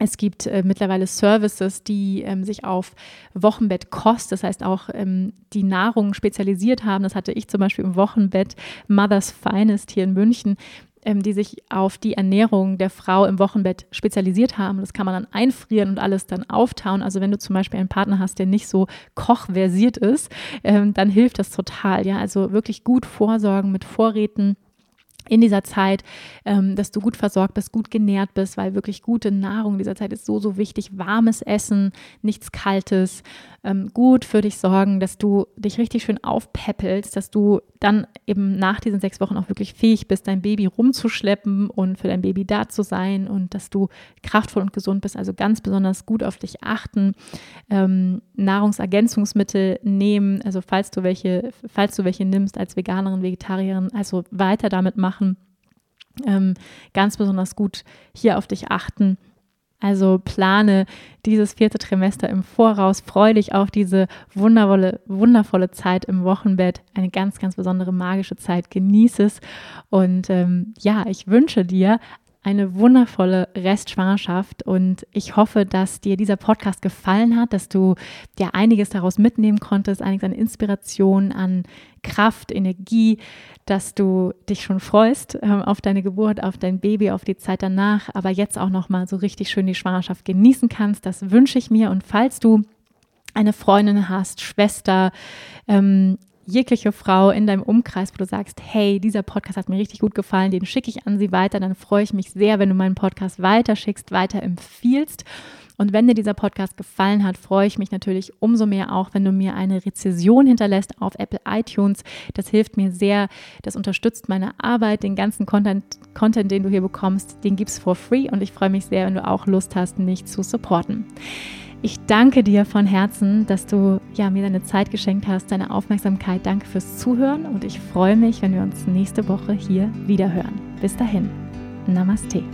Es gibt äh, mittlerweile Services, die ähm, sich auf Wochenbettkost, das heißt auch ähm, die Nahrung spezialisiert haben. Das hatte ich zum Beispiel im Wochenbett Mother's Finest hier in München ähm, die sich auf die Ernährung der Frau im Wochenbett spezialisiert haben. Das kann man dann einfrieren und alles dann auftauen. Also wenn du zum Beispiel einen Partner hast, der nicht so kochversiert ist, ähm, dann hilft das total. Ja, also wirklich gut vorsorgen mit Vorräten in dieser Zeit, ähm, dass du gut versorgt bist, gut genährt bist, weil wirklich gute Nahrung in dieser Zeit ist so, so wichtig. Warmes Essen, nichts Kaltes, ähm, gut für dich sorgen, dass du dich richtig schön aufpäppelst, dass du dann eben nach diesen sechs Wochen auch wirklich fähig bist, dein Baby rumzuschleppen und für dein Baby da zu sein und dass du kraftvoll und gesund bist. Also ganz besonders gut auf dich achten, ähm, Nahrungsergänzungsmittel nehmen, also falls du welche, falls du welche nimmst als Veganerin, Vegetarierin, also weiter damit machen. Ähm, ganz besonders gut hier auf dich achten also plane dieses vierte Trimester im Voraus, freue dich auf diese wundervolle, wundervolle Zeit im Wochenbett, eine ganz, ganz besondere magische Zeit, genieße es. Und ähm, ja, ich wünsche dir eine wundervolle Restschwangerschaft und ich hoffe, dass dir dieser Podcast gefallen hat, dass du dir einiges daraus mitnehmen konntest, einiges an Inspiration, an Kraft, Energie, dass du dich schon freust äh, auf deine Geburt, auf dein Baby, auf die Zeit danach, aber jetzt auch noch mal so richtig schön die Schwangerschaft genießen kannst. Das wünsche ich mir und falls du eine Freundin hast, Schwester, ähm, jegliche Frau in deinem Umkreis, wo du sagst, hey, dieser Podcast hat mir richtig gut gefallen, den schicke ich an sie weiter, dann freue ich mich sehr, wenn du meinen Podcast weiterschickst, weiterempfiehlst. Und wenn dir dieser Podcast gefallen hat, freue ich mich natürlich umso mehr auch, wenn du mir eine Rezession hinterlässt auf Apple iTunes. Das hilft mir sehr. Das unterstützt meine Arbeit. Den ganzen Content, Content den du hier bekommst, den gibt es for free. Und ich freue mich sehr, wenn du auch Lust hast, mich zu supporten. Ich danke dir von Herzen, dass du ja, mir deine Zeit geschenkt hast, deine Aufmerksamkeit. Danke fürs Zuhören und ich freue mich, wenn wir uns nächste Woche hier wieder hören. Bis dahin. Namaste.